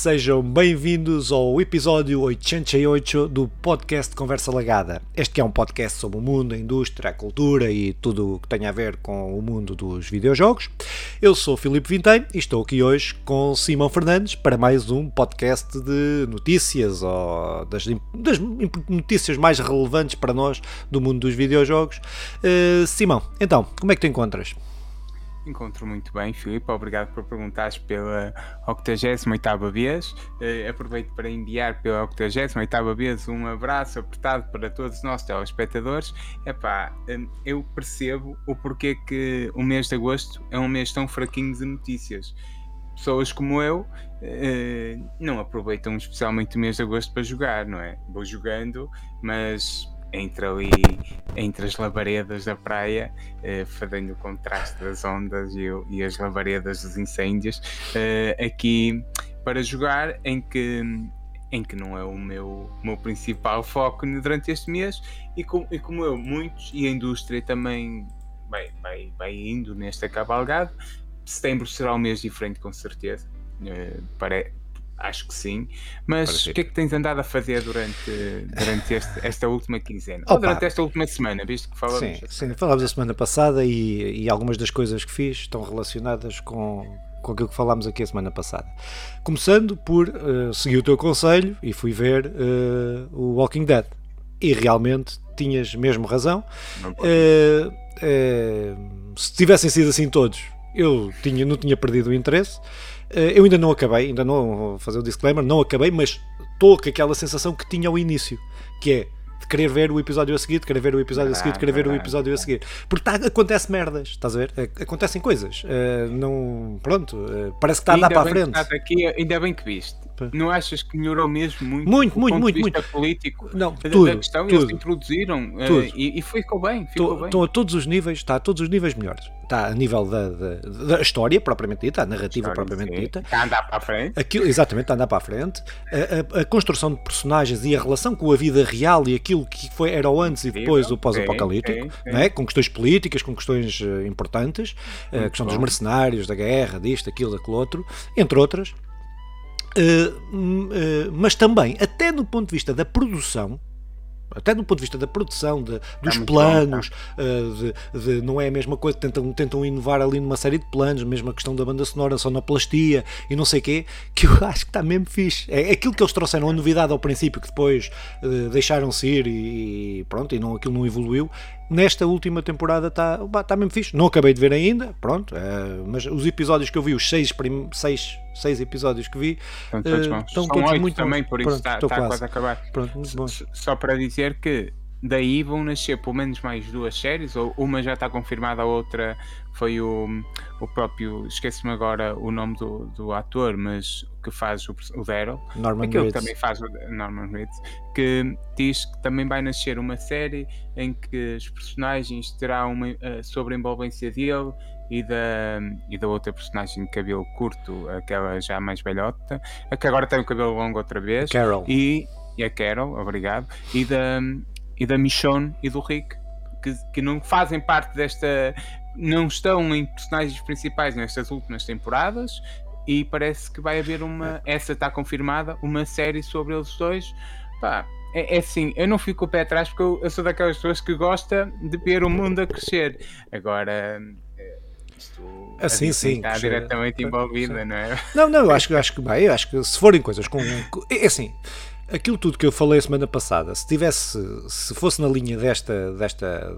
sejam bem-vindos ao episódio 88 do podcast Conversa Lagada. Este é um podcast sobre o mundo, a indústria, a cultura e tudo o que tem a ver com o mundo dos videojogos. Eu sou Filipe Vintém e estou aqui hoje com Simão Fernandes para mais um podcast de notícias ou das, das notícias mais relevantes para nós do mundo dos videojogos. Uh, Simão, então, como é que te encontras? Encontro muito bem, Filipe. Obrigado por perguntares pela 88 vez. Uh, aproveito para enviar pela 88 vez um abraço apertado para todos os nossos telespectadores. Epá, um, eu percebo o porquê que o mês de agosto é um mês tão fraquinho de notícias. Pessoas como eu uh, não aproveitam especialmente o mês de agosto para jogar, não é? Vou jogando, mas entre ali, entre as labaredas da praia, eh, fazendo o contraste das ondas e, e, as labaredas dos incêndios, eh, aqui para jogar em que em que não é o meu, meu principal foco durante este mês e, com, e como eu, muitos e a indústria também vai, vai, vai indo nesta cavalgada, setembro será um mês diferente com certeza, uh, pare, Acho que sim. Mas o que é que tens andado a fazer durante, durante este, esta última quinzena? Opa. Ou durante esta última semana, visto que falamos? Sim, sim, falámos a semana passada e, e algumas das coisas que fiz estão relacionadas com, com aquilo que falámos aqui a semana passada. Começando por uh, seguir o teu conselho e fui ver uh, o Walking Dead. E realmente tinhas mesmo razão. Uh, se tivessem sido assim todos, eu tinha, não tinha perdido o interesse. Eh, eu ainda não acabei, ainda não vou fazer o disclaimer, não acabei, mas estou com aquela sensação que tinha ao início, que é de querer ver o episódio a seguir, de querer ver o episódio a seguir, de querer ver o episódio a seguir. Porque tá, acontece merdas, estás a ver? Acontecem coisas. Uh, não, pronto, uh, parece que está a andar para a frente. Aqui, ainda bem que viste. Não achas que melhorou mesmo muito? Muito, muito, muito. muito. político não, tudo, da questão, tudo, eles introduziram tudo. Uh, e, e ficou bem. Ficou bem. Estão a todos os níveis, está a todos os níveis melhores. Está a nível da, da, da história propriamente dita, a narrativa história, propriamente sim. dita. Está a andar para a frente. Aquilo, exatamente, está a andar para a frente. A, a, a, construção de personagens e a relação com a vida real e aquilo que foi, era o antes e depois o pós-apocalíptico, é? com questões políticas, com questões uh, importantes, a questão bom. dos mercenários, da guerra, disto, aquilo, aquilo outro, entre outras. Uh, uh, mas também, até no ponto de vista da produção, até do ponto de vista da produção, de, dos é planos, bom, uh, de, de, não é a mesma coisa, tentam, tentam inovar ali numa série de planos, mesmo a questão da banda sonora, sonoplastia e não sei o quê, que eu acho que está mesmo fixe. É, é aquilo que eles trouxeram, a novidade ao princípio, que depois uh, deixaram-se ir e, e, pronto, e não, aquilo não evoluiu, nesta última temporada está tá mesmo fixe. Não acabei de ver ainda, pronto, uh, mas os episódios que eu vi, os seis, seis, seis episódios que vi, estão todos, uh, estão todos muito também, por isso está, está quase. quase a acabar. Pronto. Só para dizer que daí vão nascer pelo menos mais duas séries, ou uma já está confirmada, a outra foi o, o próprio, esqueço-me agora o nome do, do ator, mas que faz o, o Daryl, Norman aquele que também faz o Norman Reed, que diz que também vai nascer uma série em que os personagens terão uma, uh, sobre a envolvência dele e da, e da outra personagem de cabelo curto, aquela já mais velhota, a que agora tem o cabelo longo outra vez. Carol. E, e a Carol, obrigado. E da, e da Michonne e do Rick, que, que não fazem parte desta. não estão em personagens principais nestas últimas temporadas. E parece que vai haver uma. Essa está confirmada, uma série sobre eles dois. Pá, é, é assim, eu não fico o pé atrás porque eu, eu sou daquelas pessoas que gosta de ver o mundo a crescer. Agora assim sim está diretamente envolvida, não é? Não, não, eu acho, que acho que bem, eu acho que se forem coisas com. É assim, aquilo tudo que eu falei a semana passada, se tivesse, se fosse na linha desta, desta,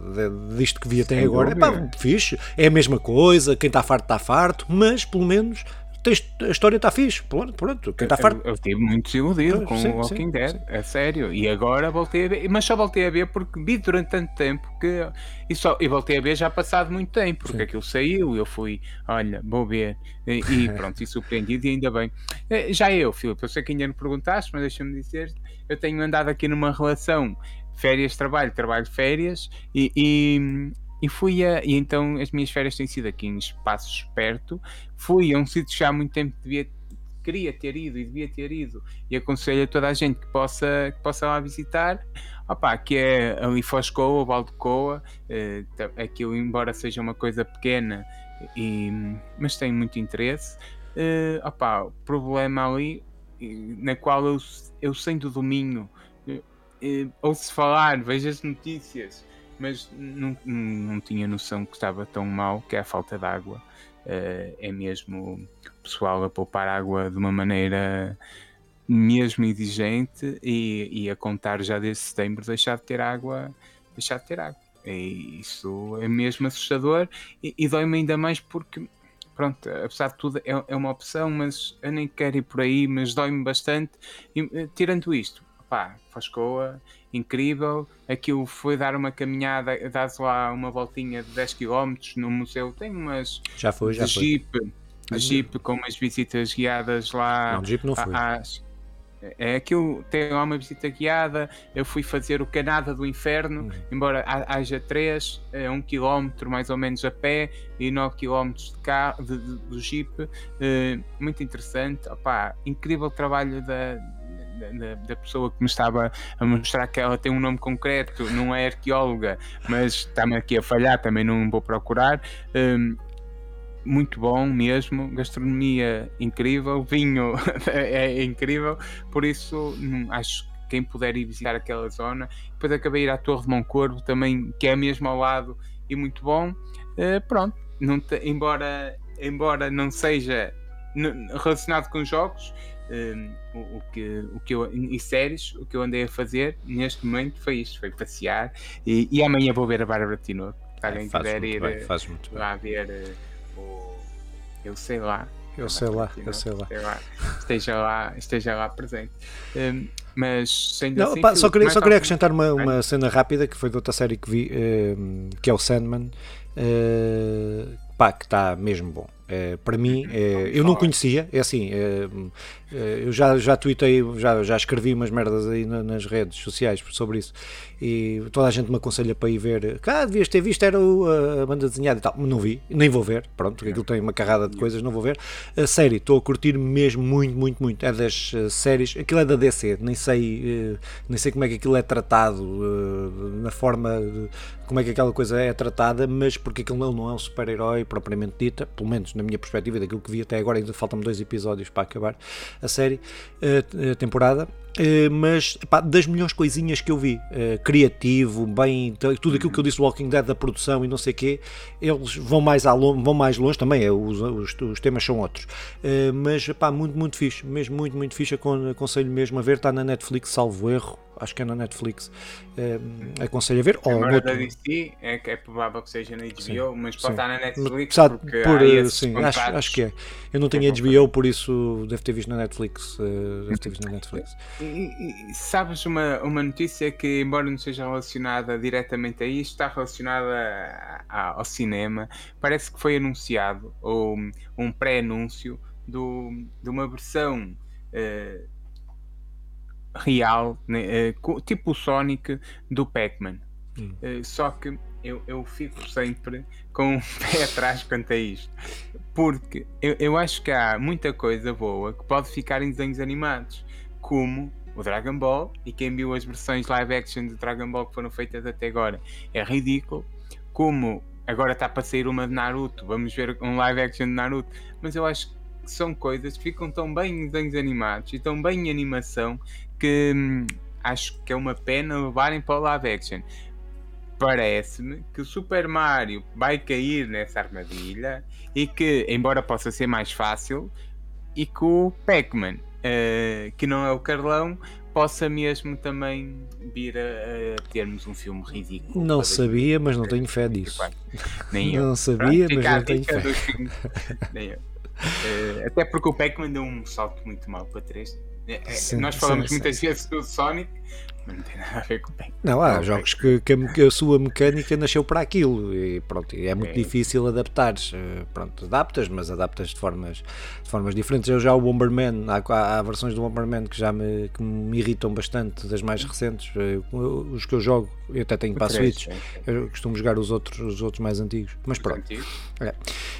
disto que vi até Sem agora, é pá, fixe, é a mesma coisa, quem está farto está farto, mas pelo menos a história está fixe. Pronto, pronto. Quem está farto. Eu, eu estive muito desiludido com sim, o Walking sim, Dead, sim. é sério. E agora voltei a ver, mas só voltei a ver porque vi durante tanto tempo que. E, só, e voltei a ver já passado muito tempo, porque aquilo saiu. Eu fui, olha, vou ver. E, e pronto, e surpreendido, e ainda bem. Eh, já eu, Filipe, eu sei que ainda não perguntaste, mas deixa-me dizer, eu tenho andado aqui numa relação férias-trabalho, trabalho-férias, e, e, e fui a. E então as minhas férias têm sido aqui em espaços perto. Fui a um sítio já há muito tempo que devia, queria ter ido e devia ter ido. E aconselho a toda a gente que possa, que possa lá visitar. Opa, que é ali Foscoa, Valdecoa. Uh, aquilo, embora seja uma coisa pequena, e, mas tem muito interesse. Uh, opa, o problema ali na qual eu, eu sem do domínio, ouço falar, vejo as notícias, mas não, não tinha noção que estava tão mal, que é a falta de água. Uh, é mesmo o pessoal a poupar água de uma maneira mesmo exigente e, e, a contar já desde setembro deixar de ter água, deixar de ter água. E isso é mesmo assustador e, e dói-me ainda mais porque pronto, apesar de tudo é, é, uma opção, mas eu nem quero ir por aí, mas dói-me bastante. E, eh, tirando isto, pá, Fascoa, incrível. Aquilo foi dar uma caminhada, dar lá uma voltinha de 10 km no museu. Tem umas. Já foi, já de foi. Jeep, Jeep com umas visitas guiadas lá. Não, Jeep não foi. Às, é aquilo, tem lá uma visita guiada. Eu fui fazer o Canada do Inferno, uhum. embora haja 3, é um quilómetro mais ou menos a pé e 9 quilómetros de carro, de, de, do Jeep. Uh, muito interessante. Opa, incrível trabalho da, da, da, pessoa que me estava a mostrar que ela tem um nome concreto, não é arqueóloga, mas está-me aqui a falhar, também não vou procurar. Um, muito bom mesmo, gastronomia incrível, vinho é incrível, por isso hum, acho que quem puder ir visitar aquela zona, depois acabei de ir à Torre de Moncorvo também, que é mesmo ao lado e muito bom. Uh, pronto, te, embora, embora não seja relacionado com jogos, um, o, que, o que eu, e séries, o que eu andei a fazer neste momento foi isto, foi passear e, e amanhã vou ver a Bárbara Tinoco. Se alguém é, quiser ir bem, lá ver uh, o eu sei lá. Eu sei lá, eu sei lá. sei lá. Esteja lá, esteja lá presente. Um, mas sendo Não, assim, pá, só queria, só queria acrescentar uma, uma cena rápida que foi de outra série que vi, um, que é o Sandman. Uh, pá, que está mesmo bom. É, para mim, é, eu não conhecia, é assim, é, é, eu já, já tweetei, já, já escrevi umas merdas aí nas redes sociais sobre isso e toda a gente me aconselha para ir ver. Ah, devias ter visto, era a banda desenhada e tal. Não vi, nem vou ver, pronto, porque aquilo tem uma carrada de coisas, não vou ver. A série, estou a curtir mesmo muito, muito, muito. É das uh, séries, aquilo é da DC, nem sei, uh, nem sei como é que aquilo é tratado, uh, na forma, de, como é que aquela coisa é tratada, mas porque aquilo não, não é um super-herói propriamente dita, pelo menos na minha perspectiva, daquilo que vi até agora, ainda faltam-me dois episódios para acabar a série, a temporada. Uh, mas pá, das melhores coisinhas que eu vi, uh, criativo, bem, tudo aquilo que eu disse do Walking Dead da produção e não sei o quê, eles vão mais, a vão mais longe também, é, os, os, os, temas são outros, uh, mas pá, muito, muito fixe, mesmo muito, muito fixe, aconselho mesmo a ver, está na Netflix, salvo erro, acho que é na Netflix, aconselho a ver. Agora da DC é, é provável que seja na HBO, sim, mas pode sim. estar na Netflix porque por, sim, acho, acho que é. Eu não tenho HBO, por isso deve ter visto na Netflix, deve ter visto na Netflix. E, e, sabes uma, uma notícia que, embora não seja relacionada diretamente a isto, está relacionada a, a, ao cinema. Parece que foi anunciado, ou um pré-anúncio, de uma versão uh, real, né, uh, tipo o Sonic do Pac-Man. Hum. Uh, só que eu, eu fico sempre com o pé atrás quanto a isto. Porque eu, eu acho que há muita coisa boa que pode ficar em desenhos animados como o Dragon Ball e quem viu as versões live action de Dragon Ball que foram feitas até agora é ridículo. Como agora está para sair uma de Naruto, vamos ver um live action de Naruto, mas eu acho que são coisas que ficam tão bem em desenhos animados e tão bem em animação que hum, acho que é uma pena levarem para o live action. Parece-me que o Super Mario vai cair nessa armadilha e que, embora possa ser mais fácil, e que o Pac-Man uh, que não é o Carlão, possa mesmo também vir a, a termos um filme ridículo. Não sabia, mas não tenho fé disso. Nem eu. Não sabia, mas não tenho fé. Nem eu. Uh, até porque o Pac-Man deu um salto muito mal para três. Sim, Nós falamos sim, muitas sim. vezes do Sonic, não tem nada a ver com o Pac-Man. Não, há não, jogos que, que, a, sua mecânica nasceu para aquilo e pronto, é muito é. difícil adaptares. Eh, pronto, adaptas, mas adaptas de formas, de formas diferentes. Eu já o Bomberman, há, há versões do Bomberman que já me, que me irritam bastante, das mais recentes. Eh, os que eu jogo Eu até tenho para a Switch. Eu costumo jogar os outros, os outros mais antigos. Mas pronto. É.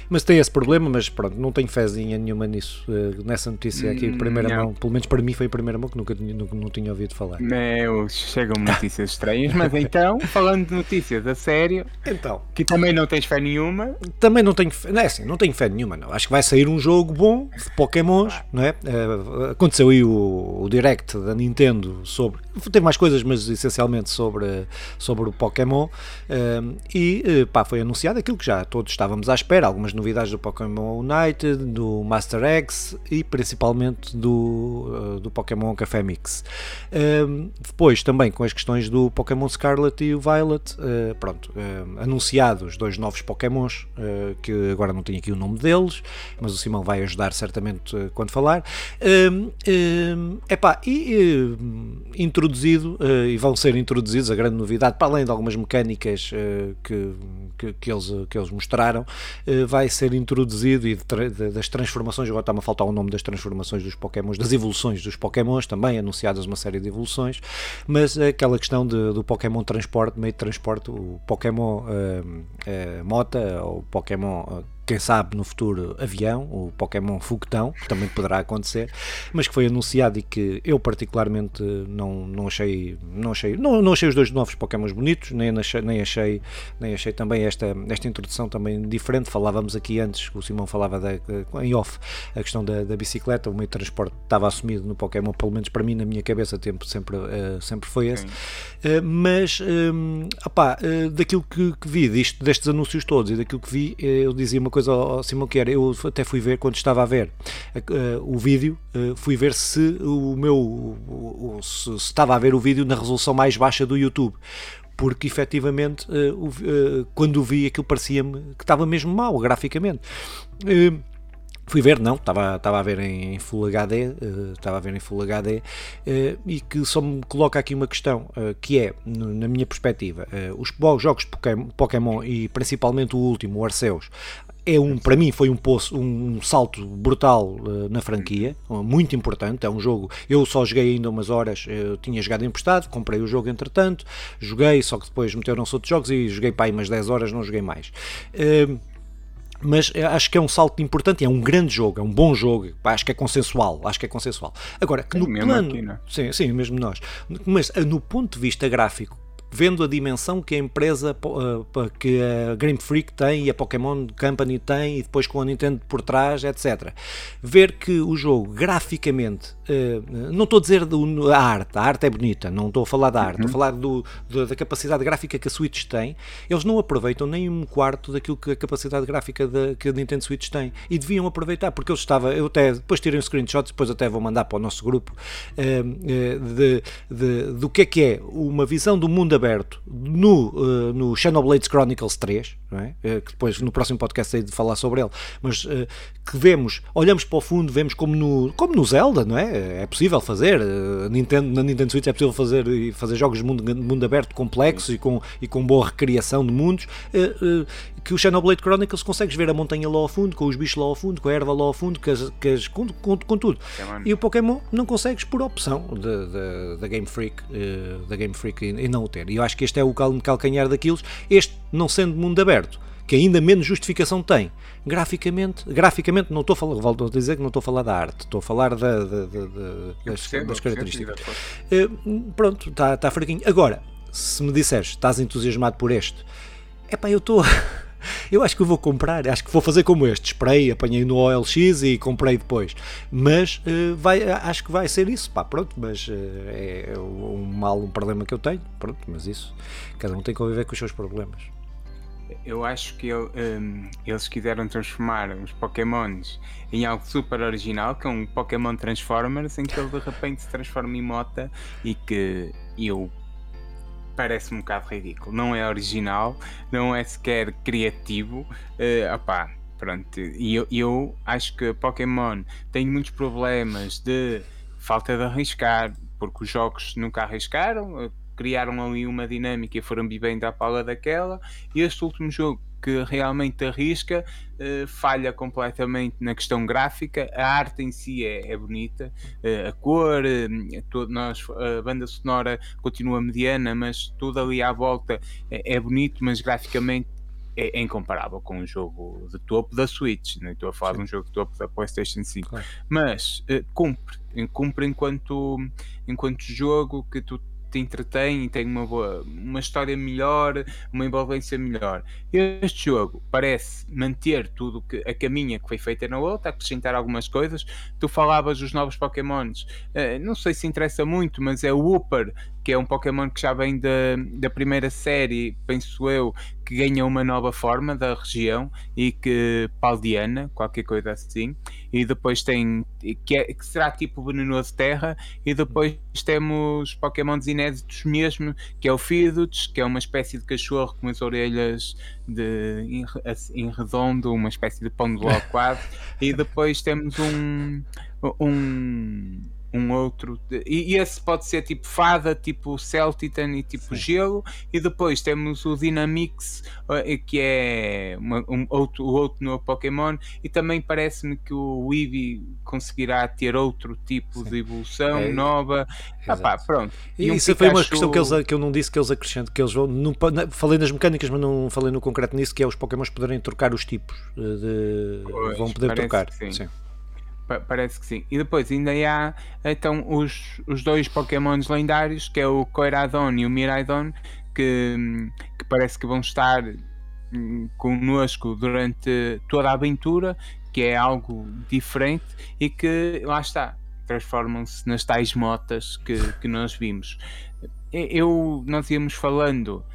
Mas tem esse problema, mas pronto, não tenho fezinha nenhuma nisso. Uh, nessa notícia aqui de primeira não. mão, pelo menos para mim foi a primeira mão que nunca, nunca não tinha ouvido falar. Não, chegam notícias estranhas, mas então, falando de notícias a sério, então, que também não tens fé nenhuma. Também não tenho fé, não é assim, não tenho fé nenhuma, não. Acho que vai sair um jogo bom de Pokémons, ah. não é? Uh, aconteceu aí o, o Direct da Nintendo sobre. Teve mais coisas, mas essencialmente sobre, sobre o Pokémon. Uh, e pá, foi anunciado aquilo que já todos estávamos à espera, algumas novidades do Pokémon United, do Master X e principalmente do, uh, do Pokémon Café Mix. Uh, depois também com as questões do Pokémon Scarlet e o Violet, uh, pronto, anunciados dois novos Pokémons, que agora não tenho aqui o nome deles, mas o Simão vai ajudar certamente quando falar. epá, e introduzido, e vão ser introduzidos, a grande novidade, para além de algumas mecânicas que, que, que, eles, que eles mostraram, eh, vai ser introduzido e das transformações, agora está-me a faltar o nome das transformações dos Pokémons, das evoluções dos Pokémons também, anunciadas uma série de evoluções, mas aquela questão de, do Pokémon transporte, meio de transporte, o Pokémon uh, uh, Mota, o Pokémon quem sabe no futuro avião, o Pokémon Foguetão, que também poderá acontecer, mas que foi anunciado e que eu particularmente não, não achei, não achei, não, não achei os dois novos Pokémons bonitos, nem achei, nem achei, nem achei também esta, esta introdução também diferente. Falávamos aqui antes, o Simão falava da, em off, a questão da, da bicicleta, o meio de transporte estava assumido no Pokémon, pelo menos para mim, na minha cabeça, tempo sempre, uh, sempre foi esse. Uh, mas, um, opá, uh, daquilo que, que vi, disto, destes anúncios todos e daquilo que vi, eu dizia uma coisa ao, Simão que era, eu até fui ver quando estava a ver uh, o vídeo, uh, fui ver se o meu o, o, se estava a ver o vídeo na resolução mais baixa do YouTube porque efetivamente uh, quando o vi aquilo parecia-me que estava mesmo mal graficamente. Fui ver, não, estava, estava a ver em, Full HD, estava a ver em Full HD e que só me coloca aqui uma questão que é, na minha perspectiva, os jogos Pokémon e principalmente o último, o Arceus, é um, para mim foi um poço, um salto brutal uh, na franquia, muito importante, é um jogo, eu só joguei ainda umas horas, eu tinha jogado emprestado, comprei o jogo entretanto, joguei, só que depois meteram-se outros jogos e joguei para aí umas 10 horas, não joguei mais. Uh, mas acho que é um salto importante, é um grande jogo, é um bom jogo, acho que é consensual, acho que é consensual. Agora, que no plano, aqui, né? sim, sim, mesmo nós, mas no ponto de vista gráfico, vendo a dimensão que a empresa, eh, que a Game Freak tem e a Pokémon Company tem e depois com a Nintendo por trás, etc. Ver que o jogo graficamente, eh, não estou a dizer a arte, a arte é bonita, não estou a falar da arte, uhum. estou a falar do, da capacidade gráfica que a Switch tem, eles não aproveitam nem um quarto daquilo que a capacidade gráfica da, que a Nintendo Switch tem e deviam aproveitar, porque eu estava, eu até depois tirei um screenshot, depois até vou mandar para o nosso grupo eh, de, de, do que é que é uma visão do mundo aberto no, uh, no Chronicles 3, é? uh, que depois no próximo podcast hei de falar sobre ele, mas uh, que vemos, olhamos para o fundo, vemos como no, como no Zelda, não é? É possível fazer, Nintendo, na Nintendo Switch é possível fazer, fazer jogos de mundo, mundo aberto complexos e com, e com boa recriação de mundos, que o Xenoblade Chronicles consegues ver a montanha lá ao fundo, com os bichos lá ao fundo, com a erva lá ao fundo, com, as, com, as, com, com, com tudo. E o Pokémon não consegues por opção da Game Freak, da Game Freak e, e, não o ter. E eu acho que este é o calcanhar daqueles, este não sendo mundo aberto, que ainda menos justificação tem. Graficamente, graficamente não estou a falar, volto a dizer que não estou a falar da arte, estou a falar da, da, da, das, percebo, das, características. Uh, pronto, está tá fraquinho. Agora, se me disseres, estás entusiasmado por este, é pá, eu estou. Eu acho que vou comprar, acho que vou fazer como este. Esperei, apanhei no OLX e comprei depois. Mas uh, vai, acho que vai ser isso. Pá, pronto, mas uh, é um mal, um problema que eu tenho. Pronto, mas isso, cada um tem que conviver com os seus problemas. Eu acho que um, eles quiseram transformar os Pokémons em algo super original, que é um Pokémon Transformers, em que ele de repente se transforma em mota e que eu parece um bocado ridículo. Não é original, não é sequer criativo. Uh, pronto. E eu, eu acho que Pokémon tem muitos problemas de falta de arriscar, porque os jogos nunca arriscaram. criaram ali uma dinâmica e foram vivendo à pala daquela. E este último jogo que realmente arrisca, uh, falha completamente na questão gráfica. A arte em si é, é bonita, uh, a cor, uh, todo, nós, a banda sonora continua mediana, mas tudo ali à volta é, é bonito, mas graficamente é, é, incomparável com um jogo de topo da Switch. Não estou a falar Sim. de um jogo de topo da PlayStation 5, claro. mas cumpre, cumpre enquanto, enquanto jogo que tu te entretém e tem uma boa, uma história melhor, uma envolvência melhor. Este jogo parece manter tudo que a caminha que foi feita na outra, acrescentar algumas coisas. Tu falavas dos novos Pokémons, uh, não sei se interessa muito, mas é o Wooper que é um Pokémon que já vem da, da primeira série, penso eu, que ganha uma nova forma da região e que paldiana, qualquer coisa assim. E depois tem que, é, que será tipo venenoso terra. E depois temos Pokémons inéditos mesmo, que é o Fidots, que é uma espécie de cachorro com as orelhas de, em, em redondo, uma espécie de pão de ló quase. e depois temos um, um um outro. E esse pode ser tipo fada, tipo Celtitan e tipo Sim. gelo. E depois temos o Dynamix, eh, que é uma, um, outro, outro novo Pokémon. E também parece-me que o Eevee conseguirá ter outro tipo Sim. de evolução é, nova. Ah, pá, pronto. E, e um isso Pikachu... foi uma questão que, eles, que eu não disse que eles acrescentam, que eles vão. Não, falei nas mecânicas, mas não falei no concreto nisso, que é os Pokémons poderem trocar os tipos. Eh, de, pois, vão poder trocar. Sim. sim parece que sim. E depois ainda há então os, os dois Pokémons lendários, que é o Coiradon e o Miraidon, que, que parece que vão estar hum, connosco durante toda a aventura, que é algo diferente e que lá está, transformam-se nas tais motas que, que nós vimos. Eu, nós íamos falando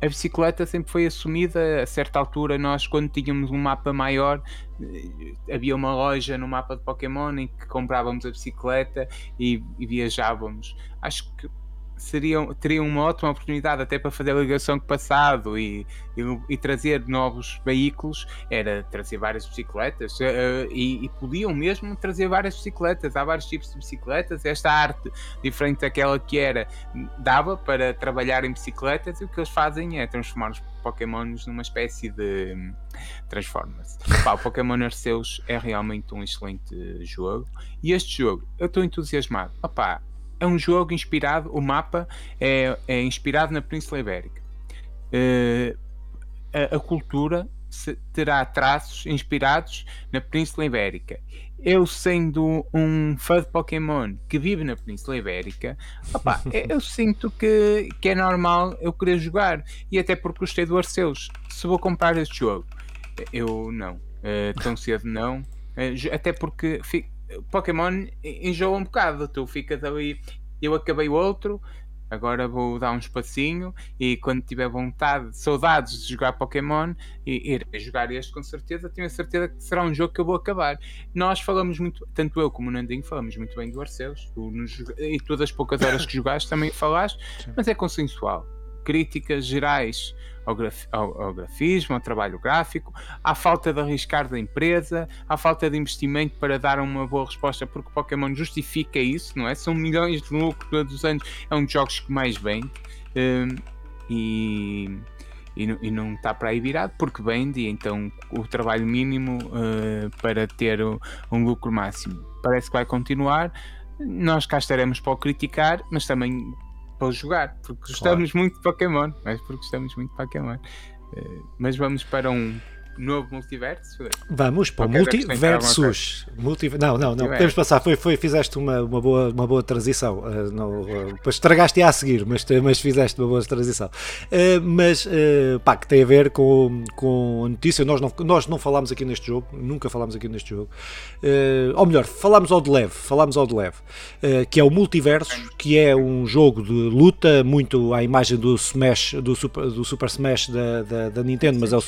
a bicicleta sempre foi assumida. A certa altura nós quando tínhamos um mapa maior eh, havia uma loja no mapa de Pokémon em que comprávamos a bicicleta e, e viajávamos. Acho que seriam, teriam uma ótima oportunidade até para fazer a ligação com o passado e, e, e trazer novos veículos, era trazer várias bicicletas uh, e, e, podiam mesmo trazer várias bicicletas. Há vários tipos de bicicletas. Esta arte, diferente daquela que era, dava para trabalhar em bicicletas e o que eles fazem é transformar os Pokémons numa espécie de Transformers. o Pokémon Arceus é realmente um excelente jogo e este jogo eu estou entusiasmado. Opá, é um jogo inspirado, o mapa é, é inspirado na Península Ibérica. Uh, a, a, cultura terá traços inspirados na Península Ibérica. Eu, sendo um fã de Pokémon que vive na Península Ibérica, opa, eu sinto que, que é normal eu querer jogar. E até porque gostei do Arceus. Se vou comprar este jogo, eu não. Uh, tão cedo não. Uh, até porque fico, Pokémon enjoa um bocado, tu ficas ali, eu acabei o outro, agora vou dar um espacinho e quando tiver vontade, saudades de jogar Pokémon e ir jogar este com certeza, tenho a certeza que será um jogo que eu vou acabar. Nós falamos muito, tanto eu como o Nandinho falamos muito bem do Arceus, tu nos, e todas as poucas horas que jogaste também falaste, mas é consensual. Críticas gerais ao, graf, ao, ao, grafismo, ao trabalho gráfico, à falta de arriscar da empresa, à falta de investimento para dar uma boa resposta, porque o Pokémon justifica isso, não é? São milhões de lucro todos os anos, é um dos jogos que mais vem um, e, e, não está para aí virado porque vende, então o trabalho mínimo uh, para ter um lucro máximo parece que vai continuar. Nós cá estaremos para o criticar, mas também para jogar, porque gostamos claro. muito de Pokémon, mas porque gostamos muito de Pokémon. Uh, mas vamos para um novo multiverso? Vamos para o multiversus. Multi... Não, não, não. Podemos passar. Foi, foi, fizeste uma, uma, boa, uma boa transição. Uh, não, uh, estragaste a seguir, mas, mas fizeste uma boa transição. Uh, mas, uh, pá, que tem a ver com, com a notícia. Nós não, nós não falámos aqui neste jogo, nunca falámos aqui neste jogo. Uh, ou melhor, falámos ao de leve, falámos ao de leve, que é o Multiverso, que é um jogo de luta muito à imagem do Smash, do Super, do Super Smash da, da, da Nintendo, mas é o,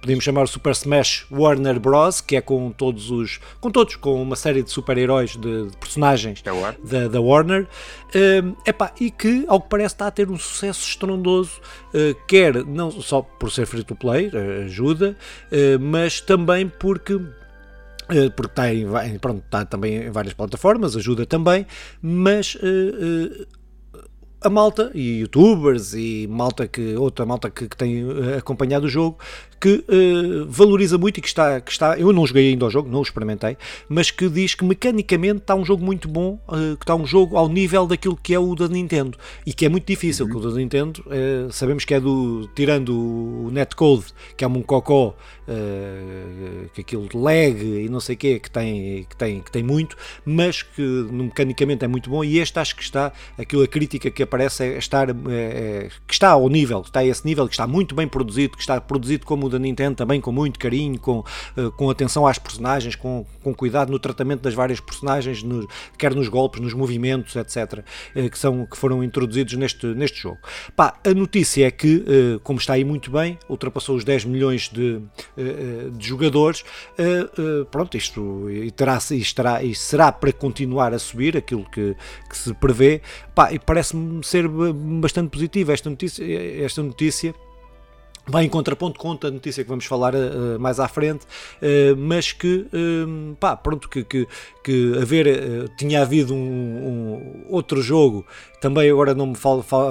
podemos chamar o Super Smash Warner Bros, que é com todos os. com todos, com uma série de super-heróis, de, de, personagens da, da Warner. Uh, epá, e que, ao que parece, está a ter um sucesso estrondoso, uh, quer não só por ser free to play, uh, ajuda, uh, mas também porque porque está, em, pronto, está também em várias plataformas, ajuda também, mas a malta e youtubers e malta que outra malta que, que tem acompanhado o jogo que uh, valoriza muito e que está, que está. Eu não joguei ainda o jogo, não o experimentei, mas que diz que mecanicamente está um jogo muito bom, uh, que está um jogo ao nível daquilo que é o da Nintendo e que é muito difícil. Uhum. Que o da Nintendo uh, sabemos que é do. tirando o netcode, que é um cocó, que aquilo lag e não sei o que, que tem, que, tem, que tem muito, mas que mecanicamente é muito bom. E este acho que está, aquilo a crítica que aparece é estar, é, que está ao nível, está a esse nível, que está muito bem produzido, que está produzido como da Nintendo também com muito carinho, com, eh, com atenção às personagens, com, com cuidado no tratamento das várias personagens, no, quer nos golpes, nos movimentos, etc., eh, que, são, que foram introduzidos neste, neste jogo. Pá, a notícia é que, eh, como está aí muito bem, ultrapassou os 10 milhões de, de jogadores, pronto, isto terá, estará, e será para continuar a subir aquilo que, que se prevê, pá, e parece-me ser bastante positivo esta notícia, esta notícia vai em contraponto com a notícia que vamos falar uh, mais à frente, uh, mas que, uh, pá, pronto, que, que, que haver, tinha havido um, um, outro jogo, também agora não me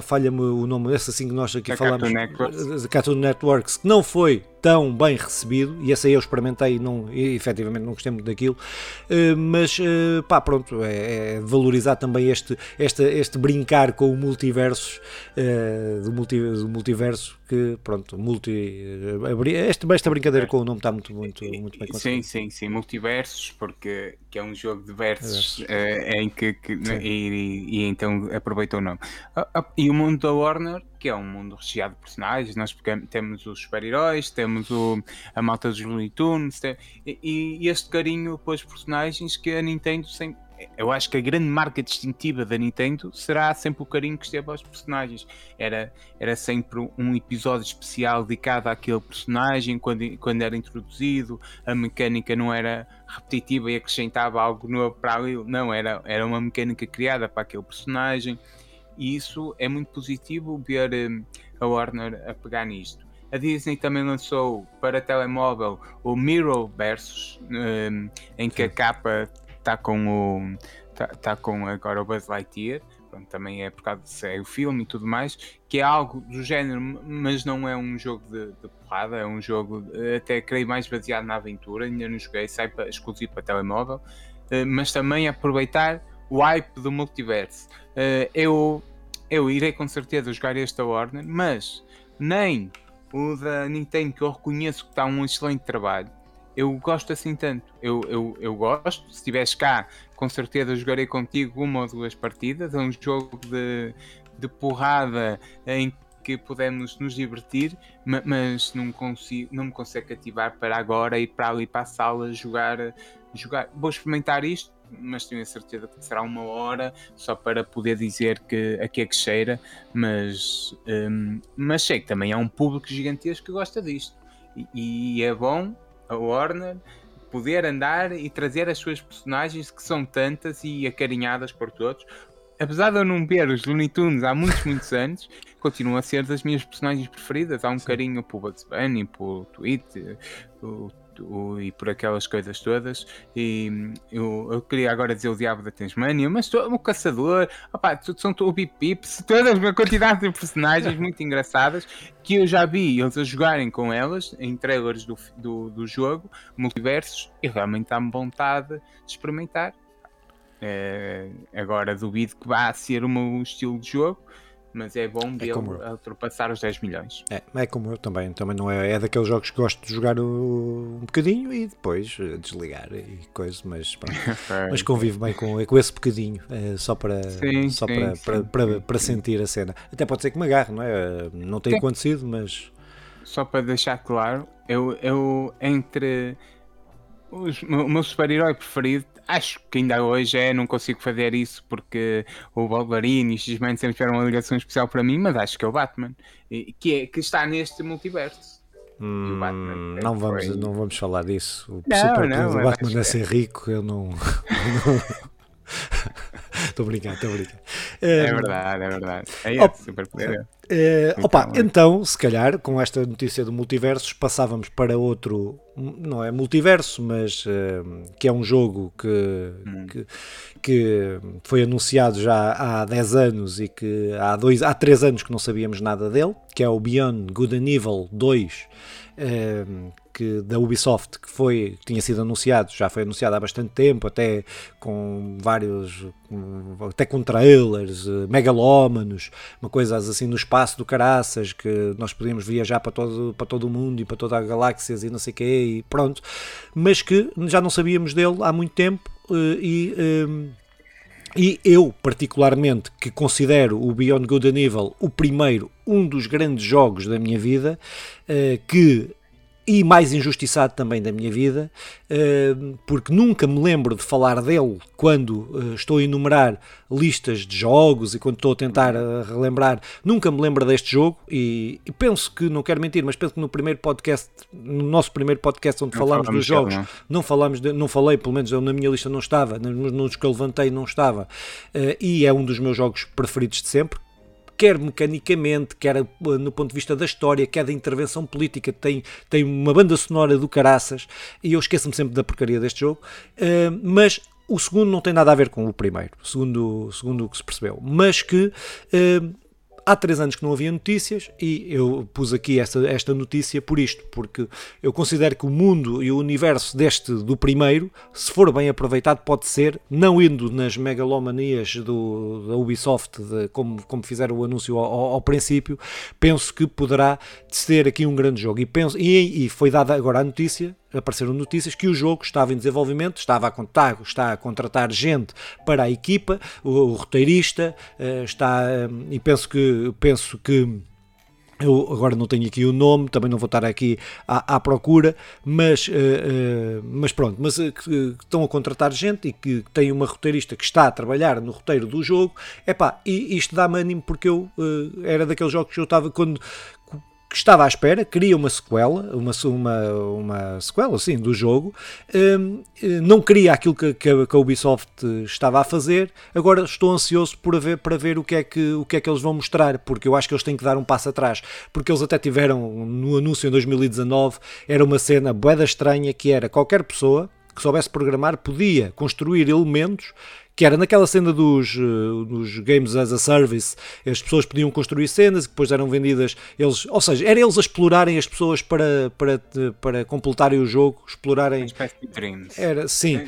falha-me o nome, esse assim que nós aqui falamos, Cartoon Networks. Cartoon Networks, que não foi tão bem recebido, e essa aí eu experimentei e, não, e efetivamente não gostei muito daquilo, uh, mas uh, pá, pronto, é, é, valorizar também este, este, este brincar com o multiverso, uh, do, multi, do multiverso, que pronto, multi, este, esta brincadeira com o nome está muito, muito, muito bem conseguido. Sim, sim, sim, multiversos, porque que é um jogo de versos em que, que e, e, e, então aproveita o. Ah, ah, e o mundo da Warner que é um mundo recheado de personagens. Nós temos os super-heróis, temos o, a malta dos Looney Tunes, tem, e, e, este carinho pelos personagens que a Nintendo sempre. Eu acho que a grande marca distintiva da Nintendo será sempre o carinho que esteve aos personagens. Era, era sempre um episódio especial dedicado àquele personagem quando, quando era introduzido, a mecânica não era repetitiva e acrescentava algo novo para ali, não, era, era uma mecânica criada para aquele personagem e isso é muito positivo ver um, a Warner a pegar nisto. A Disney também lançou para telemóvel o Mirror Versus, um, em que a capa está com o tá, tá, com agora o Buzz Lightyear, Pronto, também é por causa de ser o filme e tudo mais, que é algo do género, mas não é um jogo de, de porrada, é um jogo até creio mais baseado na aventura, ainda não joguei, sai para, exclusivo para telemóvel, uh, mas também aproveitar o hype do multiverso. Uh, eu, eu irei com certeza jogar este Warner, mas nem o da Nintendo, que eu reconheço que está um excelente trabalho, eu gosto assim tanto. Eu, eu, eu gosto. Se estiveres cá, com certeza jogarei contigo uma ou duas partidas. É um jogo de, de porrada em que podemos nos divertir, mas não, consigo, não me consegue cativar para agora ir para ali para a sala jogar. jogar. Vou experimentar isto mas tenho a certeza que será uma hora só para poder dizer que aqui é que cheira, mas, um, mas sei que também há um público gigantesco que gosta disto. E, e é bom a Warner poder andar e trazer as suas personagens que são tantas e acarinhadas por todos. Apesar de eu não ver os Looney Tunes há muitos, muitos anos, continuam a ser das minhas personagens preferidas. Há um Sim. carinho pelo Bugs Bunny, pelo Tweet, o e por aquelas coisas todas. E eu, eu, queria agora dizer o Diabo da Tasmania, mas o Caçador, opa, são Bip Pips, toda uma quantidade de personagens muito engraçadas que eu já vi eles a jogarem com elas em trailers do, do, do jogo, multiversos, e realmente dá-me vontade de experimentar. É, agora duvido que vá ser o meu estilo de jogo mas é bom ver é ultrapassar os 10 milhões. É, é como eu também, também não é, é daqueles jogos que gosto de jogar um bocadinho e depois eh, desligar e coisa, mas, mas convivo bem com, com esse bocadinho, é, só, para, sim, só sim, para, sim, para, para, para, sentir a cena. Até pode ser que me agarre, não é? Não tem acontecido, mas. Só para deixar claro, eu, eu entre os, o meu super-herói preferido acho que ainda hoje é, não consigo fazer isso porque o Wolverine e o X-Men sempre tiveram uma ligação especial para mim, mas acho que é o Batman, que, é, que está neste multiverso. Hum, Batman, não, vamos, não vamos falar disso. O não, não, do Batman é ser rico, eu não. Estou brincando, estou brincando. É verdade, é verdade. É esse, super poder. Uh, opa, então, se calhar, com esta notícia do multiversos, passávamos para outro, não é multiverso, mas uh, que é um jogo que, hum. que, que, foi anunciado já há 10 anos e que há, dois, há 3 anos que não sabíamos nada dele, que é o Beyond Good and Evil 2, uh, que, da Ubisoft que foi que tinha sido anunciado, já foi anunciado há bastante tempo, até com vários, até com trailers, uh, megalómanos, uma coisa assim no espaço do caraças, que nós podíamos viajar para todo, para todo o mundo e para toda a galáxias e não sei o quê, e pronto, mas que já não sabíamos dele há muito tempo uh, e. Um, eh, e eu, particularmente, que considero o Beyond Good and Evil o primeiro, um dos grandes jogos da minha vida, que e mais injustiçado também da minha vida, eh, porque nunca me lembro de falar dele quando eh, estou a enumerar listas de jogos e quando estou a tentar eh, relembrar, nunca me lembro deste jogo e, penso que, não quero mentir, mas penso que no primeiro podcast, no nosso primeiro podcast onde falámos dos jogos, não. não falámos, de, não falei, pelo menos eu na minha lista não estava, nos que eu levantei não estava, e é um dos meus jogos preferidos de sempre, quer mecanicamente, quer eh, no ponto de vista da história, quer da intervenção política, tem, tem uma banda sonora do caraças, e eu esqueço-me sempre da porcaria deste jogo, uh, mas o segundo não tem nada a ver com o primeiro, segundo, segundo o que se percebeu, mas que uh, há três anos que não havia notícias e eu pus aqui esta, esta notícia por isto, porque eu considero que o mundo e o universo deste do primeiro, se for bem aproveitado, pode ser, não indo nas megalomanias do, da Ubisoft, de, como, como fizeram o anúncio ao, ao, princípio, penso que poderá ser aqui um grande jogo. E, penso, e, e foi dada agora a notícia apareceram notícias que o jogo estava em desenvolvimento, estava a contar, está a contratar gente para a equipa, o, o roteirista eh, está eh, e penso que penso que eu agora não tenho aqui o nome, também não vou estar aqui à, à procura, mas, uh, uh, mas pronto, mas uh, que estão a contratar gente e que tem uma roteirista que está a trabalhar no roteiro do jogo, epá, e isto dá-me ânimo porque eu era daqueles jogos que eu estava quando, que estava à espera, queria uma sequela, uma, uma, uma sequela, sim, do jogo, um, eh, não queria aquilo que, que, a, Ubisoft estava a fazer, agora estou ansioso por ver, para ver o que, é que, o que é que eles vão mostrar, porque eu acho que eles têm que dar um passo atrás, porque eles até tiveram, no anúncio em 2019, era uma cena boeda estranha, que era qualquer pessoa que soubesse programar podia construir elementos que era naquela cena dos, eh, dos Games as a Service, as pessoas podiam construir cenas e depois eram vendidas, eles, ou seja, era eles a explorarem as pessoas para, para, para completarem o jogo, explorarem. Era, sim,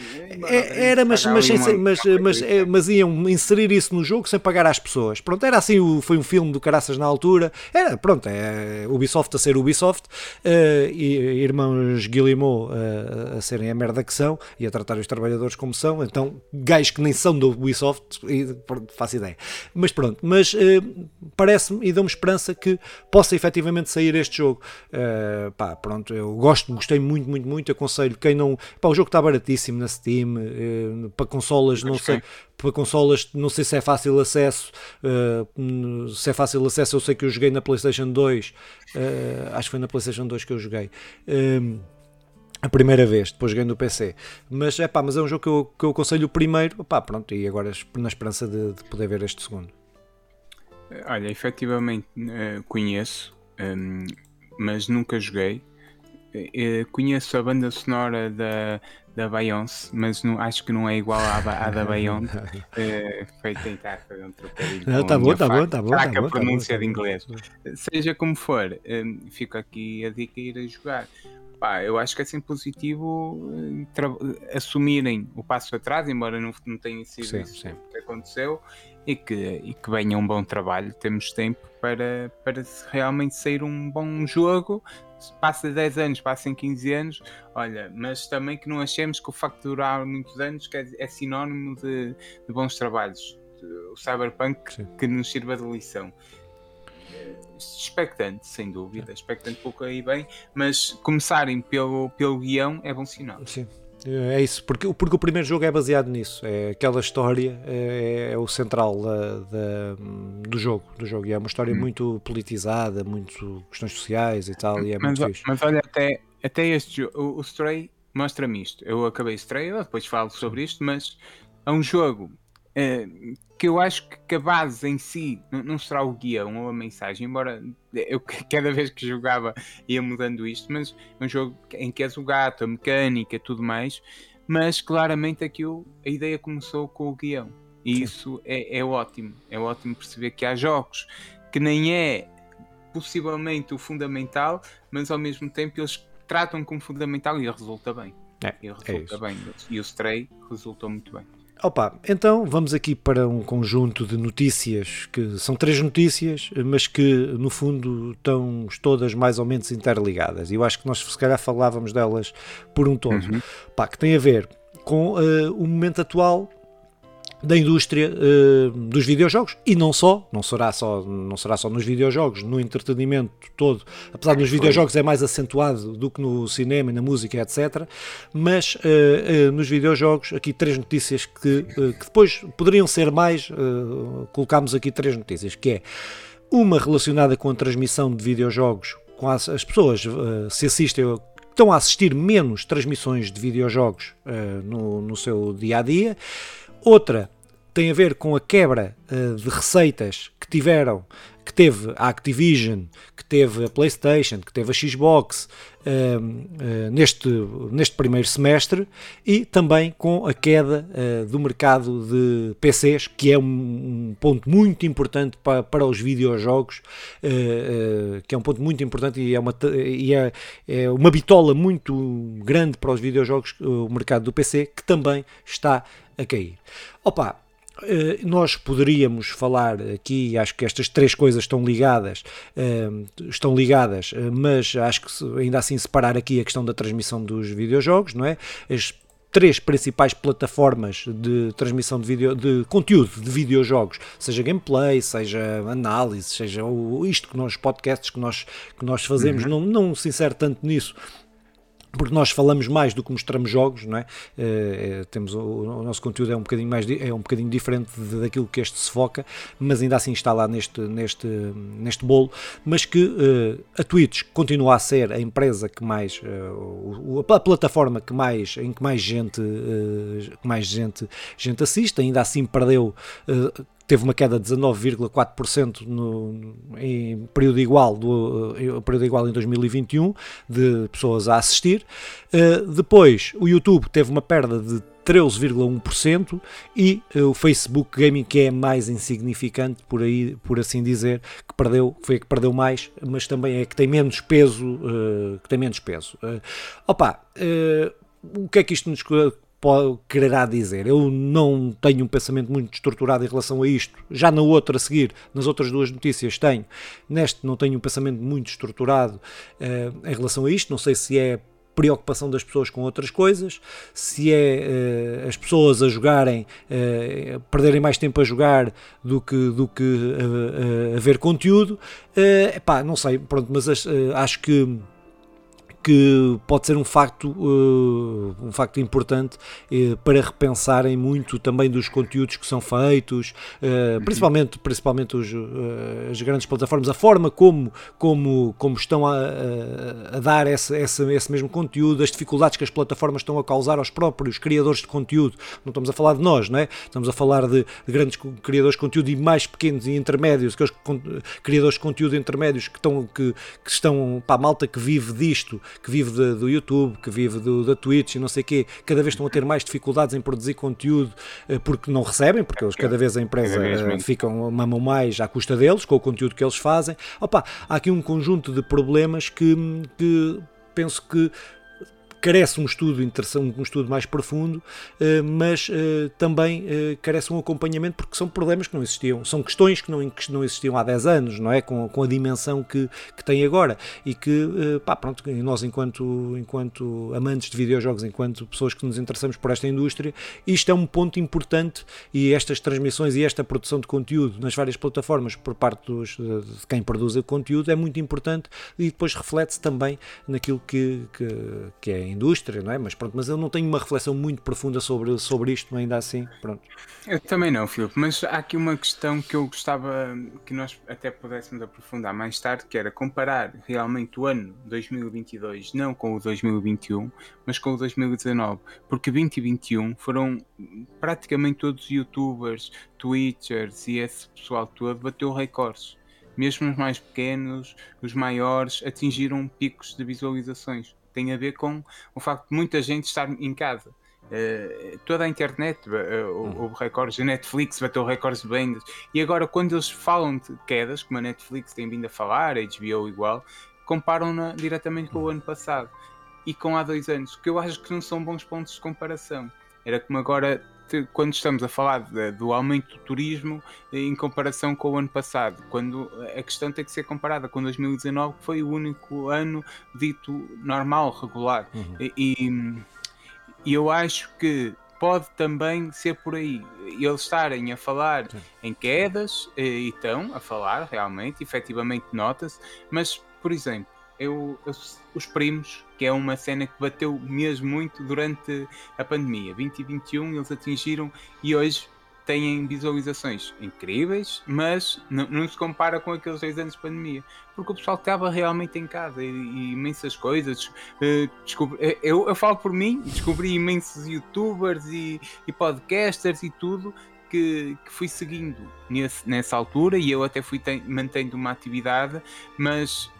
é, é, era, mas, mas, mas, mas, é, mas, iam inserir isso no jogo sem pagar às pessoas. Pronto, era assim, foi um filme do caraças na altura, era, pronto, é Ubisoft a ser Ubisoft, uh, e irmãos Guillemot uh, a serem a merda que são e a tratar os trabalhadores como são, então gajos que nem são do Ubisoft, e, faço ideia. Mas pronto, mas uh, parece-me e dá-me esperança que possa efetivamente sair este jogo. Uh, pá, pronto, eu gosto, gostei muito, muito, muito. Aconselho quem não. Pá, o jogo está baratíssimo na Steam, uh, para consolas, não sei. Para consolas, não sei se é fácil acesso. Se é fácil acesso, eu sei que eu joguei na PlayStation 2. acho que foi na PlayStation 2 que eu joguei a primeira vez, depois joguei no PC. Mas é pá, mas é um jogo que eu, que eu aconselho o primeiro, pá, pronto, e agora na esperança de, de poder ver este segundo. Olha, efetivamente uh, conheço, ehm, mas nunca joguei. Uh, conheço a banda sonora da, da Beyoncé, mas não, acho que não é igual à, à da Beyoncé. uh, foi tentar fazer um trocadilho. Não, tá bom, tá bom, tá bom. Tá bom, a pronúncia tá bom, de inglês. Seja como for, um, ehm, fico aqui a dica ir a jogar pá, eu acho que é sempre positivo uh, assumirem o passo atrás, embora não, não tenha sido sim, isso sim. que aconteceu, e que, e que venha um bom trabalho. Temos tempo para, para realmente sair um bom jogo. Passa 10 anos, passem 15 anos, olha, mas também que não achemos que o facto de durar muitos anos é, é sinónimo de, de bons trabalhos. O Cyberpunk sim. que nos sirva de lição expectante, sem dúvida, expectante pouco aí bem, mas começarem pelo, pelo guião é bom sinal. Sim. É isso, porque, porque o primeiro jogo é baseado nisso, é aquela história é, é o central da, da, do jogo, do jogo, e é uma história hum. muito politizada, muito questões sociais e tal, e é mas, muito fixe. Mas olha, até, até este jogo, o, o Stray mostra-me isto, eu acabei Stray, depois falo sobre isto, mas é um jogo é, que eu acho que a base em si não, não será o guião ou a mensagem, embora eu cada vez que jogava ia mudando isto, mas é um jogo em que és o gato, a mecânica, tudo mais, mas claramente aquilo, a ideia começou com o guião. E Sim. isso é, é ótimo. É ótimo perceber que há jogos que nem é possivelmente o fundamental, mas ao mesmo tempo eles tratam como fundamental e resulta bem. É, e resulta é bem. E o Stray resultou muito bem. Opa, então vamos aqui para um conjunto de notícias que são três notícias, mas que no fundo estão todas mais ou menos interligadas. E eu acho que nós se calhar falávamos delas por um todo. Uhum. Pá, que tem a ver com uh, o momento atual da indústria uh, dos videojogos e não só, não será só, não será só nos videojogos, no entretenimento todo, apesar dos videojogos é mais acentuado do que no cinema, na música, etc. Mas uh, uh, nos videojogos, aqui três notícias que, que depois poderiam ser mais, colocámos aqui três notícias, que é uma relacionada com a transmissão de videojogos, com as, as pessoas se assistem estão a assistir menos transmissões de videojogos no, no seu dia a dia. Outra tem a ver com a quebra uh, de receitas que tiveram, que teve a Activision, que teve a PlayStation, que teve a Xbox neste, neste primeiro semestre e também com a queda do mercado de PCs, que é um, ponto muito importante para, para os videojogos, que é um ponto muito importante e é uma, e é, é uma bitola muito grande para os videojogos, o mercado do PC, que também está a cair. Opa, eh, nós poderíamos falar aqui, acho que estas três coisas estão ligadas, eh, estão ligadas, eh, mas acho que ainda assim separar aqui a questão da transmissão dos videojogos, não é? As três principais plataformas de transmissão de, video, de conteúdo de videojogos, seja gameplay, seja análise, seja o, isto que nós, podcasts que nós, que nós fazemos, uhum. não, não se insere tanto nisso, porque nós falamos mais do que mostramos jogos, não é? é temos o, o, nosso conteúdo é um bocadinho mais é um bocadinho diferente daquilo que este se foca, mas ainda assim está lá neste neste neste bolo, mas que uh, a Twitch continua a ser a empresa que mais uh, a plataforma que mais em que mais gente que mais gente gente assiste, ainda assim perdeu teve uma queda de 19,4% no, em período igual, do, em período igual em 2021 de pessoas a assistir. Uh, depois, o YouTube teve uma perda de 13,1% e uh, o Facebook Gaming que é mais insignificante por aí por assim dizer que perdeu foi a que perdeu mais mas também é que tem menos peso uh, que tem menos peso uh, opa o que é que isto nos quererá dizer. Eu não tenho um pensamento muito estruturado em relação a isto. Já na outra a seguir, nas outras duas notícias tenho. Neste não tenho um pensamento muito estruturado uh, em relação a isto. Não sei se é preocupação das pessoas com outras coisas, se é uh, as pessoas a jogarem, uh, perderem mais tempo a jogar do que, do que uh, a ver conteúdo, uh, epá, não sei, pronto, mas acho que que pode ser um facto, uh, um facto importante uh, para repensarem muito também dos conteúdos que são feitos, uh, principalmente, principalmente os, as grandes plataformas, a forma como, como, como estão a, a, dar esse, esse, esse, mesmo conteúdo, as dificuldades que as plataformas estão a causar aos próprios criadores de conteúdo. Não estamos a falar de nós, não é? Estamos a falar de, de grandes criadores de conteúdo e mais pequenos e intermédios, aqueles criadores de conteúdo intermédios que estão, que, que estão, para a malta que vive disto, que vive de, do YouTube, que vive do, da Twitch e não sei o quê, cada vez estão a ter mais dificuldades em produzir conteúdo eh, porque não recebem, porque eles cada vez a empresa uh, ficam, mamam mais à custa deles, com o conteúdo que eles fazem. Opa, há aqui um conjunto de problemas que, que penso que carece um estudo interessante, um estudo mais profundo, eh, mas eh, também eh, carece um acompanhamento porque são problemas que não existiam, são questões que não, que não existiam há 10 anos, não é? Com, com a dimensão que, que tem agora e que, pá, pronto, nós enquanto, enquanto amantes de videojogos, enquanto pessoas que nos interessamos por esta indústria, isto é um ponto importante e estas transmissões e esta produção de conteúdo nas várias plataformas por parte dos, de quem produz o conteúdo é muito importante e depois reflete-se também naquilo que, que, que é indústria, não é? Mas pronto, mas eu não tenho uma reflexão muito profunda sobre, sobre isto, ainda assim, pronto. Eu também não, Filipe, mas há aqui uma questão que eu gostava que nós até pudéssemos aprofundar mais tarde, que era comparar realmente o ano 2022, não com o 2021, mas com o 2019, porque 2021 foram praticamente todos os youtubers, twitchers e esse pessoal todo bateu recordes mesmo os mais pequenos, os maiores, atingiram picos de visualizações. Tem a ver com o facto de muita gente estar em casa. Uh, toda a internet uh, houve recordes, a Netflix bateu recordes de vendas e agora quando eles falam de quedas, como a Netflix tem vindo a falar, a HBO igual, comparam-na diretamente com o ano passado e com há dois anos, que eu acho que não são bons pontos de comparação. Era como agora quando estamos a falar de, do aumento do turismo em comparação com o ano passado, quando a questão tem que ser comparada com 2019, que foi o único ano dito normal, regular. Uhum. E, e, eu acho que pode também ser por aí. Eles estarem a falar Sim. em quedas, e estão a falar realmente, efetivamente nota-se, mas, por exemplo, eu, eu, os primos, que é uma cena que bateu mesmo muito durante a pandemia. 2021 eles atingiram e hoje têm visualizações incríveis, mas não, não, se compara com aqueles dois anos de pandemia, porque o pessoal estava realmente em casa e, e imensas coisas. Uh, descobri, eh, eu, eu falo por mim, descobri imensos youtubers e, e podcasters e tudo que, que, fui seguindo nesse, nessa altura e eu até fui ten, mantendo uma atividade, mas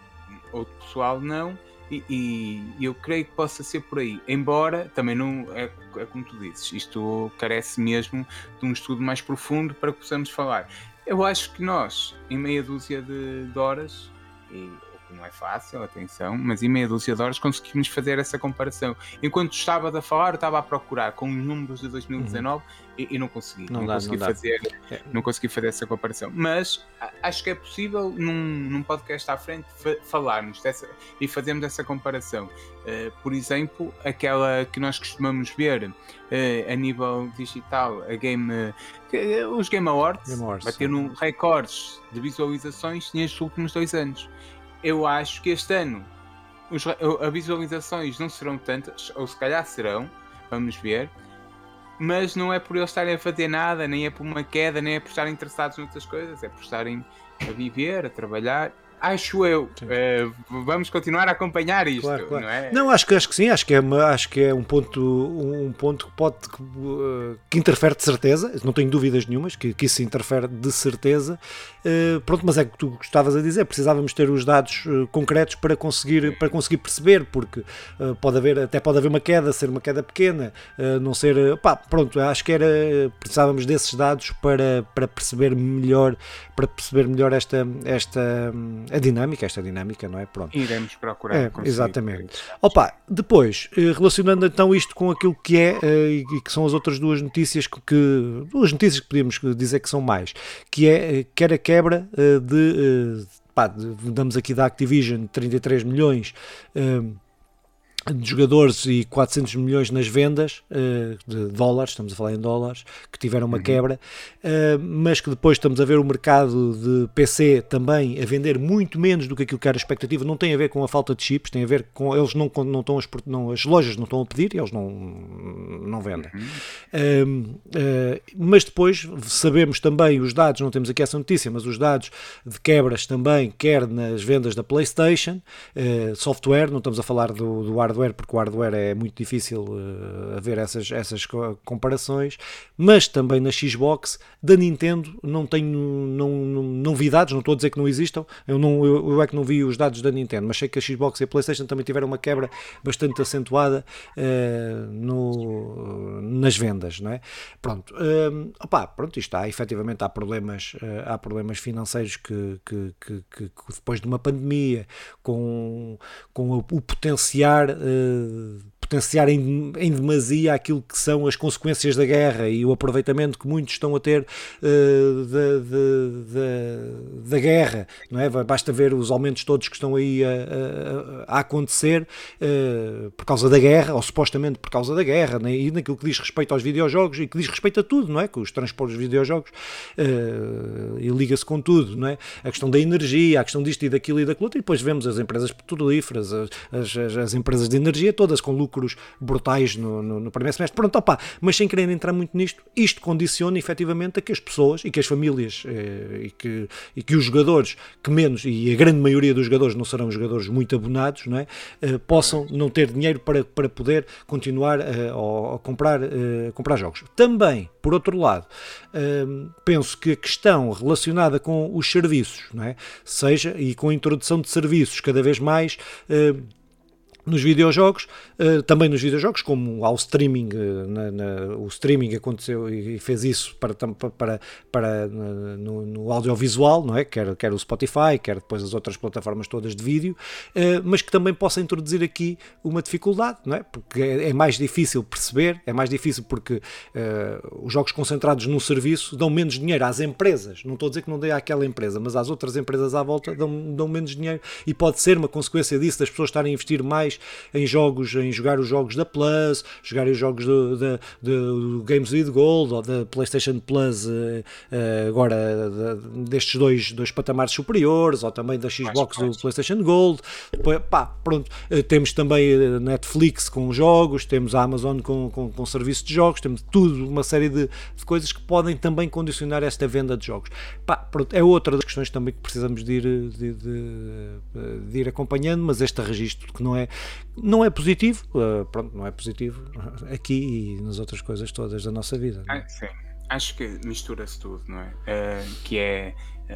outro pessoal não. E, e, eu creio que possa ser por aí. Embora também não é, é, como tu dizes, isto carece mesmo de um estudo mais profundo para que possamos falar. Eu acho que nós, em meia dúzia de, de horas, e não é fácil, atenção, mas em meia dúzia de horas conseguimos fazer essa comparação. Enquanto estava a falar, eu estava a procurar com os números de 2019 uhum. e, e, não consegui. Não, não dá, consegui não fazer, é. não consegui fazer essa comparação. Mas acho que é possível num, num podcast à frente falarmos dessa e fazermos essa comparação. Uh, por exemplo, aquela que nós costumamos ver uh, a nível digital, a Game, uh, os Game Awards, Game Awards bateram recordes de visualizações nestes últimos dois anos eu acho que este ano os, as visualizações não serão tantas, ou se calhar serão, vamos ver, mas não é por eles estarem a fazer nada, nem é por uma queda, nem é por estarem interessados noutras coisas, é por estarem a viver, a trabalhar acho eu. Uh, vamos continuar a acompanhar isto, claro, claro. não é? Não, acho que, acho que sim, acho que é, acho que é um ponto, um ponto que pode que, uh, que interfere de certeza, não tenho dúvidas nenhumas que, que isso interfere de certeza. Uh, pronto, mas é que tu estavas a dizer, precisávamos ter os dados concretos para conseguir, para conseguir perceber, porque pode haver, até pode haver uma queda, ser uma queda pequena, não ser. Pá, pronto, acho que era. Precisávamos desses dados para, para perceber melhor, para perceber melhor esta, esta a dinâmica, esta dinâmica, não é? Pronto. Iremos procurar. É, exatamente. Opa, depois, eh, relacionando então isto com aquilo que é eh, e que são as outras duas notícias que, que duas notícias que podíamos dizer que são mais, que é eh, quer a quebra de, pá, damos aqui da Activision 33 milhões de jogadores e 400 milhões nas vendas uh, de dólares, estamos a falar em dólares, que tiveram uma uhum. quebra, uh, mas que depois estamos a ver o mercado de PC também a vender muito menos do que aquilo que era a expectativa, não tem a ver com a falta de chips, tem a ver com eles não, não estão as, não, as lojas não estão a pedir e eles não, não vendem. Uhum. Uh, mas depois sabemos também os dados, não temos aqui essa notícia, mas os dados de quebras também, quer nas vendas da PlayStation, software, não estamos a falar do, do hardware hardware, porque o hardware é muito difícil uh, haver essas, essas comparações, mas também na Xbox, da Nintendo, não tenho não, não, novidades, não estou a dizer que não existam, eu, não, eu, eu, é que não vi os dados da Nintendo, mas sei que a Xbox e a PlayStation também tiveram uma quebra bastante acentuada uh, no, nas vendas, não é? Pronto, uh, opá, pronto, isto há, efetivamente há problemas, uh, há problemas financeiros que, que, que, que, depois de uma pandemia, com, com o, o potenciar uh, potenciar em, em demasia aquilo que são as consequências da guerra e o aproveitamento que muitos estão a ter uh, da, da, da, guerra, não é? Basta ver os aumentos todos que estão aí a, a, a acontecer uh, por causa da guerra, ou supostamente por causa da guerra, né? e naquilo que diz respeito aos videojogos e que diz respeito a tudo, não é? Que os transportes de videojogos uh, e liga-se com tudo, não é? A questão da energia, a questão disto e daquilo e daquilo, e depois vemos as empresas petrolíferas, as, as, as empresas de energia, todas com lucro lucros brutais no, no, no primeiro semestre. Pronto, opa, mas sem querer entrar muito nisto, isto condiciona efetivamente a que as pessoas e que as famílias eh, e, que, e que os jogadores, que menos, e a grande maioria dos jogadores não serão jogadores muito abonados, não é? Eh, possam não ter dinheiro para, para poder continuar eh, a, a comprar, a comprar jogos. Também, por outro lado, penso que a questão relacionada com os serviços, não é? seja e com a introdução de serviços cada vez mais nos videojogos, uh, também nos videojogos, como ao streaming, uh, na, na, o streaming aconteceu e fez isso para, para, para no, no, audiovisual, não é? Quer, quer o Spotify, quer depois as outras plataformas todas de vídeo, uh, mas que também possa introduzir aqui uma dificuldade, não é? Porque é, é mais difícil perceber, é mais difícil porque os jogos concentrados num serviço dão menos dinheiro às empresas, não estou a dizer que não dê àquela empresa, mas às outras empresas à volta dão, dão menos dinheiro e pode ser uma consequência disso das pessoas estarem a investir mais mais em jogos, em jogar os jogos da Plus, jogar os jogos do, do, do Games with Gold ou da PlayStation Plus, uh, agora destes dois, dois patamares superiores, ou também da Xbox do PlayStation Gold. Pá, pronto, uh, temos também Netflix com jogos, temos a Amazon com, com, com serviço de jogos, temos tudo, uma série de, de, coisas que podem também condicionar esta venda de jogos. Pá, pronto, é outra das questões também que precisamos de ir, de, de, de ir acompanhando, mas este registro que não é não é positivo, uh, pronto, não é positivo aqui e nas outras coisas todas da nossa vida. Ah, sim, acho que mistura-se tudo, não é? Uh, que é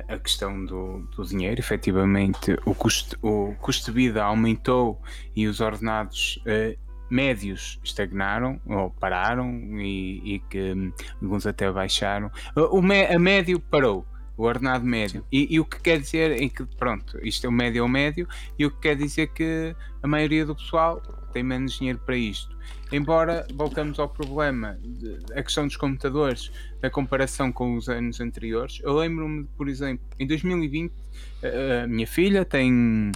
a questão do, do dinheiro, efetivamente, o custo, o custo de vida aumentou e os ordenados uh, médios estagnaram ou pararam e, e que um, alguns até baixaram. O a médio parou o ordenado médio. E, e, o que quer dizer é que, pronto, isto é o médio ao médio, e o que quer dizer que a maioria do pessoal tem menos dinheiro para isto. Embora voltamos ao problema, de, a questão dos computadores, da comparação com os anos anteriores, eu lembro-me, por exemplo, em 2020, a, a minha filha tem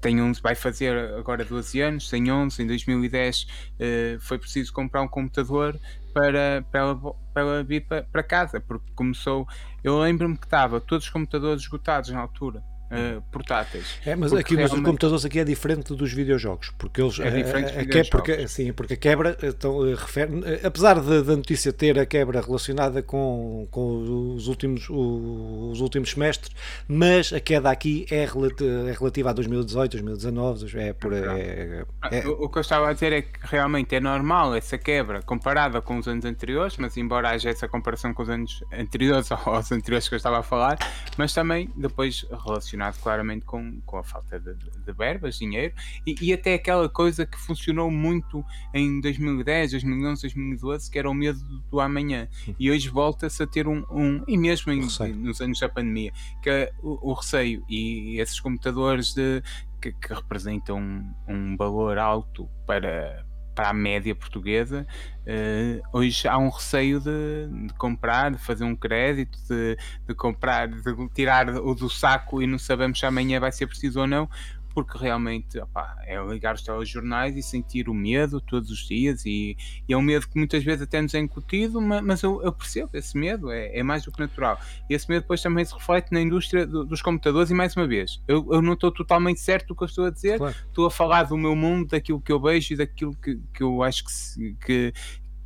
tem 11, vai fazer agora 12 anos, tem 11, em 2010 uh, eh, foi preciso comprar um computador para, para, ela, para ela vir para, para casa, porque começou. Eu lembro-me que estava todos os computadores esgotados na altura uh, portáteis. É, mas aqui realmente... os computadores aqui é diferente dos videojogos, porque eles é diferente a, a, a porque, sim, porque a quebra então, refere, apesar da notícia ter a quebra relacionada com, com os últimos os últimos semestres, mas a queda aqui é, é relativa a 2018, 2019, é por é, é, o que eu estava a dizer é que realmente é normal essa quebra comparada com os anos anteriores, mas embora haja essa comparação com os anos anteriores aos anteriores que eu estava a falar, mas também depois relacionado relacionado claramente com, com a falta de, de verbas, dinheiro, e, e, até aquela coisa que funcionou muito em 2010, 2011, 2012, que era o medo do amanhã. E hoje volta-se a ter um, um e mesmo em, nos anos da pandemia, que é o, o receio e esses computadores de, que, que representam um, um valor alto para, para a média portuguesa, uh, hoje há um receio de, de, comprar, de fazer um crédito, de, de comprar, de tirar o do saco e não sabemos se amanhã vai ser preciso ou não, porque realmente é ligar os telejornais e sentir o medo todos os dias e, e, é um medo que muitas vezes até nos é incutido, mas, mas eu, eu, percebo esse medo, é, é, mais do que natural. E esse medo depois também se reflete na indústria do, dos computadores e mais uma vez, eu, eu não estou totalmente certo do que eu estou a dizer, claro. estou a falar do meu mundo, daquilo que eu vejo e daquilo que, que eu acho que, que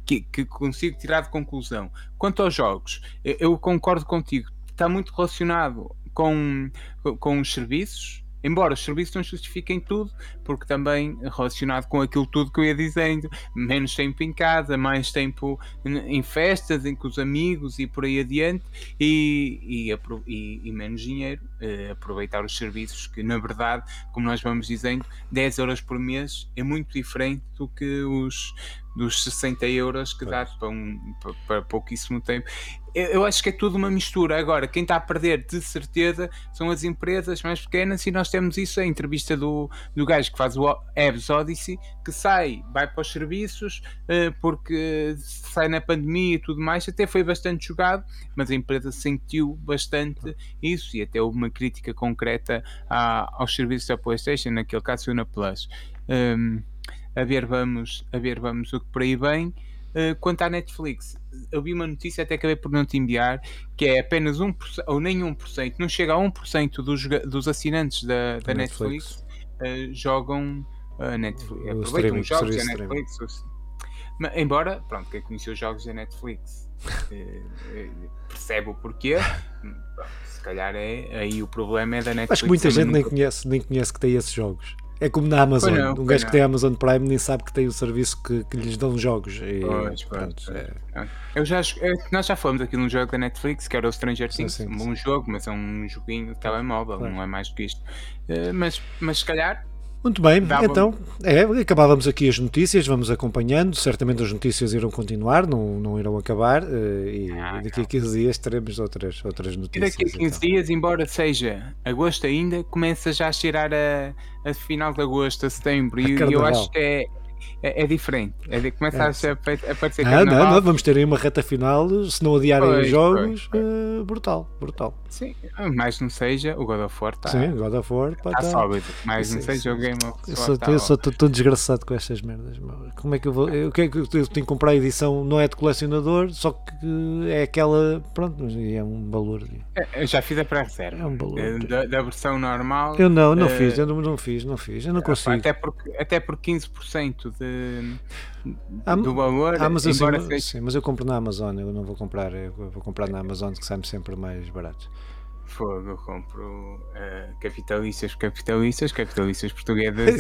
que, que, consigo tirar de conclusão. Quanto aos jogos, eu, eu concordo contigo, está muito relacionado com, com os serviços, Embora os serviços não justifiquem tudo, porque também relacionado com aquilo tudo que eu ia dizendo, menos tempo em casa, mais tempo em festas, em com os amigos e por aí adiante, e, e, e, e menos dinheiro, uh, aproveitar os serviços que, na verdade, como nós vamos dizendo, 10 euros por mês é muito diferente do que os dos 60 euros que dá para, um, para, para pouquíssimo tempo eu acho que é tudo uma mistura. Agora, quem está a perder de certeza são as empresas mais pequenas e nós temos isso, a entrevista do, do gajo que faz o Ebs Odyssey, que sai, vai para os serviços, uh, porque sai na pandemia e tudo mais, até foi bastante jogado, mas a empresa sentiu bastante isso e até houve uma crítica concreta à, aos serviços da PlayStation, naquele caso na Plus. Um, a ver, vamos, a ver, vamos o que por aí vem. Uh, quanto à Netflix, eu vi uma notícia, até acabei por não te enviar, que é apenas 1% ou nem 1%, não chega a 1% dos, dos assinantes da, da Netflix, Netflix uh, jogam a Netflix. Aproveitam os jogos da Netflix. Mas, embora, pronto, quem conheceu os jogos da Netflix eh, eh, percebe o porquê. se calhar é aí o problema é da Netflix. Acho que muita gente nem conhece, nem conhece que tem esses jogos. É como na Amazon. Não, um gajo não. que tem Amazon Prime nem sabe que tem o serviço que, que lhes dão jogos. E, pois, é... Eu já, nós já falamos aqui num jogo da Netflix que era o Stranger Things. Sim, sim, sim. Um jogo, mas é um joguinho de telemóvel, claro. não é mais do que isto. Eh, mas, mas se calhar muito bem, Dava... então é, acabávamos aqui as notícias, vamos acompanhando. Certamente as notícias irão continuar, não, não irão acabar. Uh, e ah, daqui a 15 dias teremos outras, outras notícias. E daqui a 15 então. dias, embora seja agosto ainda, começa já a cheirar a, a final de agosto, a setembro. A e eu acho que é é, é diferente. É começa é. a, aparecer ah, não, não, vamos ter aí uma reta final, se não adiarem pois, os jogos, pois, pois. Uh, brutal, brutal. Sim, mais não seja, o God of War está. Sim, God of War está tá sólido. Mais sim, não seja, sim. o Game of Eu sou, tá eu sou tão desgraçado com estas merdas. Como é que eu vou. Eu, que é que eu tenho que comprar a edição? Não é de colecionador, só que é aquela. Pronto, mas é um valor. É, eu já fiz a pré-reserva. É um valor. Eh, da, da, versão normal. Eu não, não uh, fiz, eu não, não fiz, não fiz, eu não consigo. Até porque, até por 15% de, do valor. Ah, mas, seja... sim, mas eu compro na Amazon, eu não vou comprar, eu vou comprar na Amazon que sai-me sempre mais barato. Fogo, eu compro uh, capitalistas capitalistas, capitalistas portugueses.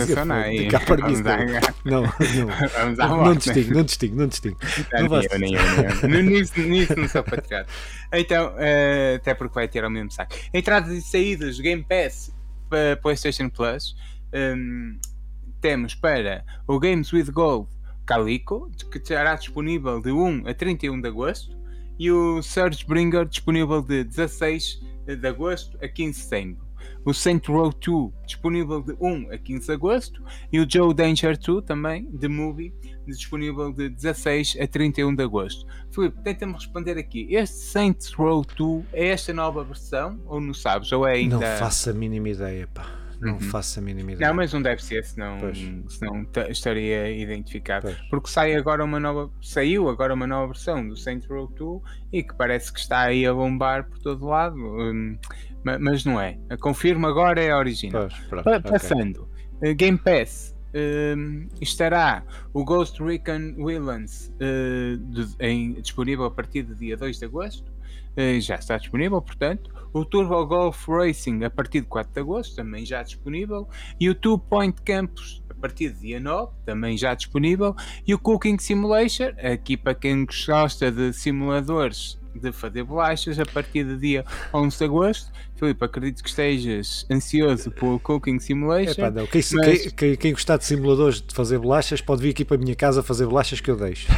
Não, não. Vamos à não distingo, não distingo, não distingo. Não, não eu, nem eu, nem eu. nisso, nisso não sou patriota. Então, uh, até porque vai ter o mesmo saco. Entradas e saídas, Game Pass para PlayStation Plus. Um, temos para o Games with Gold Calico, que estará disponível de 1 a 31 de agosto, e o Surge Bringer disponível de 16 de agosto a 15 de setembro. O Saint Row 2 disponível de 1 a 15 de agosto e o Joe Danger 2 também, de Movie, disponível de 16 a 31 de agosto. Filipe, tenta-me responder aqui. Este Saints Row 2 é esta nova versão ou não sabes? Ou é ainda... Não faço a mínima ideia, pá. Não uhum. faço a mínima ideia. Não, mas não deve ser, senão, senão estaria identificado. Pois. Porque sai agora uma nova. Saiu agora uma nova versão do Saints Row 2 e que parece que está aí a bombar por todo lado. Um, mas não é. Confirmo agora é a original. Pois, passando. Okay. Game Pass. Uh, estará o Ghost Recon Villains uh, disponível a partir do dia 2 de agosto. Uh, já está disponível, portanto. O Turbo Golf Racing a partir de 4 de agosto, também já disponível. E o Two Point Campus a partir de dia 9, também já disponível. E o Cooking Simulation, aqui para quem gosta de simuladores de fazer bolachas, a partir do dia 11 de agosto. Filipe, acredito que estejas ansioso pelo Cooking Simulation. não. Quem, mas... quem, quem, gostar de simuladores de fazer bolachas pode vir aqui para a minha casa fazer bolachas que eu deixo.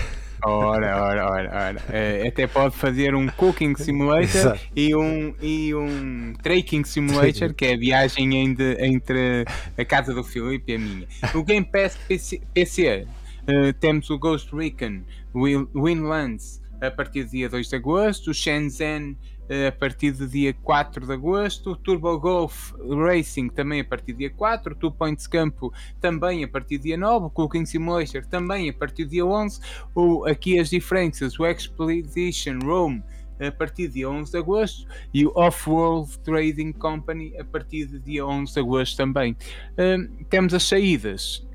Ora, ora, ora, ora. Uh, até pode fazer um cooking simulator e um, e um trekking simulator, que é a viagem entre, entre a casa do Filipe e a minha. O Game Pass PC, PC uh, temos o Ghost Recon Winlands a partir do dia 2 de agosto, o Shenzhen a partir do dia 4 de agosto, Turbo Golf Racing também a partir do dia 4, o Two Points Campo também a partir do dia 9, o Cooking Simulator também a partir do dia 11, o, aqui as diferenças, o Expedition Rome a partir do dia 11 de agosto e o Off-World Trading Company a partir do dia 11 de agosto também. Um, temos as saídas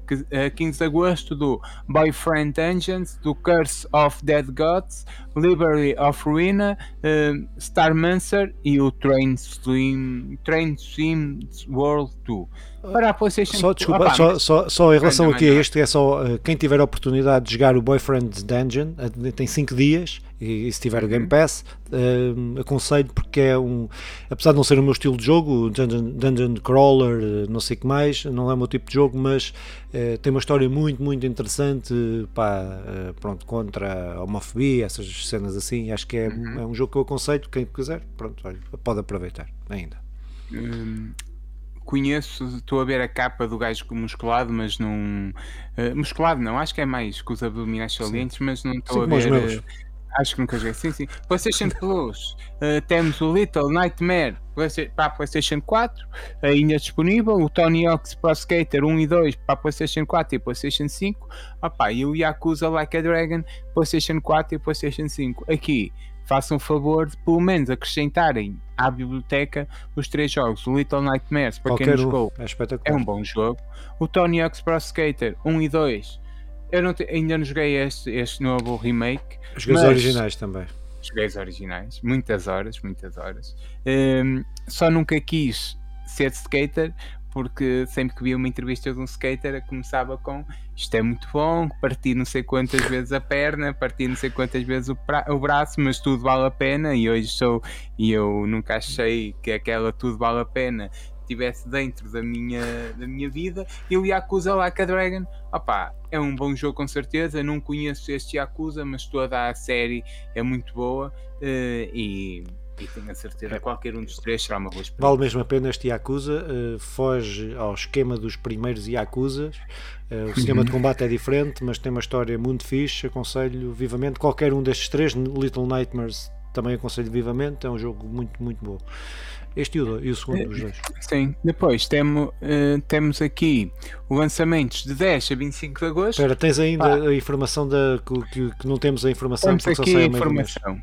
15 de agosto do Boyfriend Engines, do Curse of Dead Gods, Liberty of Ruina, uh, Starmancer e o Train Sim, Train Sim World 2 para a PlayStation só, desculpa, Opa, só, só, só, em relação aqui a este, é só uh, quem tiver a oportunidade de jogar o Boyfriend Dungeon, tem 5 dias e, e, se tiver o Game. Pass, uh, aconselho porque é um, apesar de não ser o meu estilo de jogo, Dungeon, dungeon Crawler, não sei o que mais, não é o meu tipo de jogo, mas tem uma história muito, muito interessante pá, pronto, contra a homofobia, essas cenas assim. Acho que é, uhum. é um jogo que eu aconselho. Quem quiser, pronto, olha, pode aproveitar ainda. Hum, conheço, estou a ver a capa do gajo musculado, mas não. Uh, musculado não, acho que é mais com os abdominais salientes, mas não estou a ver. Acho que nunca joguei. Sim, sim. PlayStation Plus, uh, temos o Little Nightmare para a PlayStation 4, ainda disponível. O Tony Hawk's Pro Skater 1 e 2 para a PlayStation 4 e PlayStation 5. Opa, e o Yakuza Like a Dragon, PlayStation 4 e PlayStation 5. Aqui façam favor de pelo menos acrescentarem à biblioteca os três jogos. O Little Nightmares, para Qualquer quem não jogou, um. é, é, um bom jogo. O Tony Hawk's Pro Skater 1 e 2. Eu não te, ainda não joguei este, este novo remake. Joguei os originais também. Joguei os originais, muitas horas, muitas horas. Um, só nunca quis ser skater porque sempre que via uma entrevista de um skater começava com isto é muito bom, parti não sei quantas vezes a perna, parti não sei quantas vezes o, o braço, mas tudo vale a pena e hoje sou e eu nunca achei que aquela tudo vale a pena estivesse dentro da minha, da minha vida e o Yakuza Like a Dragon, opá, é um bom jogo com certeza, não conheço este Yakuza, mas toda a série é muito boa uh, e e tenho a certeza que qualquer um dos três será uma boa experiência. Vale mesmo a pena este Yakuza, uh, foge ao esquema dos primeiros Yakuzas. Uh, o sistema de combate é diferente, mas tem uma história muito fixe. Aconselho vivamente qualquer um destes três. Little Nightmares também aconselho vivamente. É um jogo muito, muito bom. Este e o, e o segundo dos dois. Sim, depois temos, uh, temos aqui o lançamento de 10 a 25 de agosto. Espera, tens ainda ah. a informação da, que, que, não temos a informação temos aqui a informação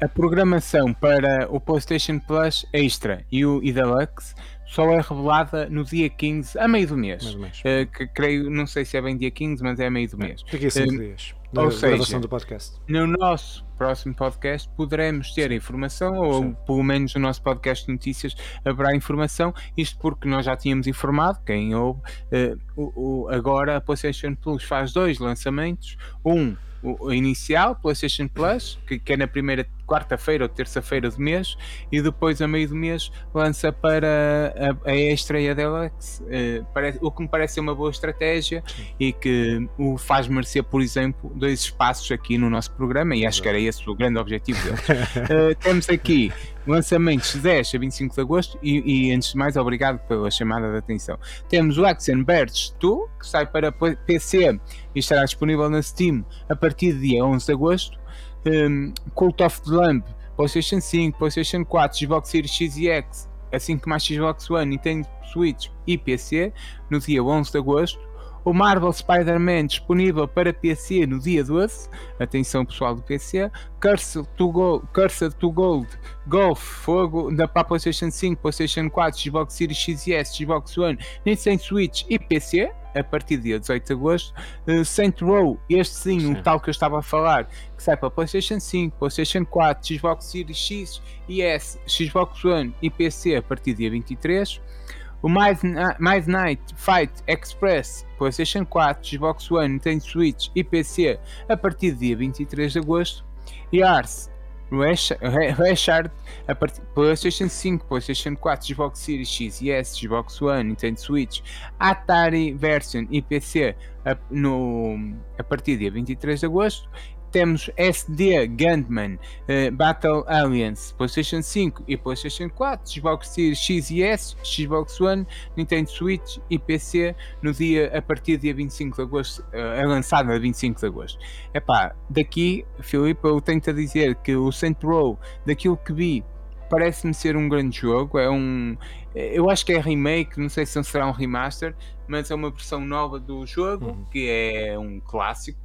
a programação para o PlayStation Plus Extra e o e Deluxe só é revelada no dia 15, a meio do mês. Uh, que creio, não sei se é bem dia 15, mas é a meio do mês. Daqui a 5 uh, dias. Da ou seja, do podcast. no nosso próximo podcast poderemos ter informação, ou Sim. pelo menos no nosso podcast de notícias haverá informação, isto porque nós já tínhamos informado, quem ouve, uh, o, o, agora a PlayStation Plus faz dois lançamentos, um o inicial, PlayStation Plus, que, que é na primeira quarta-feira ou terça-feira do mês, e depois a meio do mês lança para a, a extra e a deluxe, uh, parece, o que me parece ser uma boa estratégia e que o faz merecer, por exemplo, dois espaços aqui no nosso programa, e acho que era esse o grande objetivo deles. uh, temos aqui lançamentos de 10 a 25 de agosto e, e, antes de mais obrigado pela chamada de atenção temos o Action Birds 2 que sai para PC e estará disponível na Steam a partir do dia 11 de agosto um, Cult of the Lamb PlayStation 5, PlayStation 4, Xbox Series X e X assim como a Xbox One, Nintendo Switch e PC no dia 11 de agosto o Marvel Spider-Man disponível para PC no dia 12. Atenção pessoal do PC. Cursed to Gold, to Gold Golf Fogo da para PlayStation 5, PlayStation 4, Xbox Series X e S, Xbox One, Nintendo Switch e PC a partir do dia 18 de agosto. Uh, Saint Row, este sim, sim, o tal que eu estava a falar, que sai para PlayStation 5, PlayStation 4, Xbox Series X e S, Xbox One e PC a partir do dia 23. O Might Night Fight Express, PlayStation 4, Xbox One, Nintendo Switch e PC a partir do dia 23 de agosto. E Ars Reshard a partir PlayStation 5, PlayStation 4, Xbox Series X e S, Xbox One, Nintendo Switch, Atari Version e PC a, no, a partir do dia 23 de agosto temos SD Gunman, uh, Battle Alliance, PlayStation 5 e PlayStation 4, Xbox Series X e S, Xbox One, Nintendo Switch e PC no dia, a partir do dia 25 de agosto, uh, é lançado no 25 de agosto. Epá, daqui, Filipe, eu tenho a dizer que o Saint Row, daquilo que vi, parece-me ser um grande jogo. É um. Eu acho que é remake, não sei se será um remaster, mas é uma versão nova do jogo, uhum. que é um clássico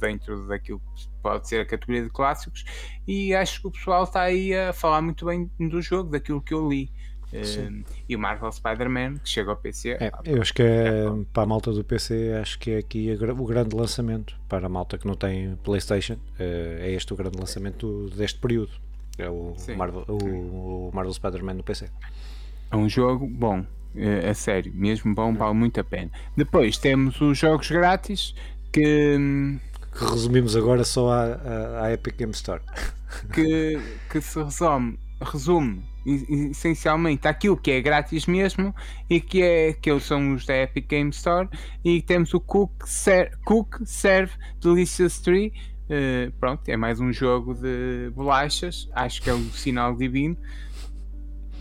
dentro daquilo que pode ser a categoria de clássicos e acho que o pessoal está aí a falar muito bem do jogo, daquilo que eu li. Uh, e o Marvel Spider-Man que chega ao PC. É, eu acho que é, para a malta do PC, acho que é aqui o grande lançamento. Para a malta que não tem PlayStation, uh, é este o grande lançamento deste período. É o Marvel, o, o Marvel Spider-Man no PC. É um jogo bom, é, é sério, mesmo bom, vale muito a pena. Depois temos os jogos grátis que, que resumimos agora só à, à, à Epic Game Store. Que, que se resume, resume essencialmente aquilo que é grátis mesmo e que, é, que são os da Epic Game Store. E temos o Cook, Ser, Cook Serve Delicious Tree. Uh, pronto, é mais um jogo de bolachas acho que é o sinal divino.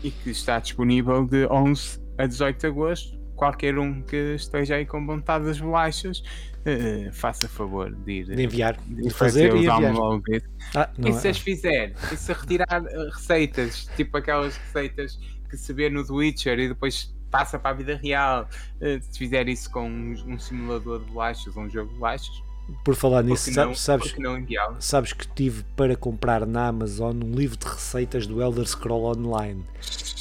E que está disponível de 11 a 18 de agosto. Qualquer um que esteja aí com vontade das bolachas uh, faça favor de ir de enviar, de, de fazer e enviar. Ah, e se as fizer, e se retirar eh, receitas, tipo aquelas receitas que se vê no The Witcher e depois passa para a vida real, uh, se fizer isso com um, um, simulador de bolachas ou um jogo de bolachas, Por falar nisso, não, sabes, não sabes que tive para comprar na Amazon um livro de receitas do Elder Scroll Online.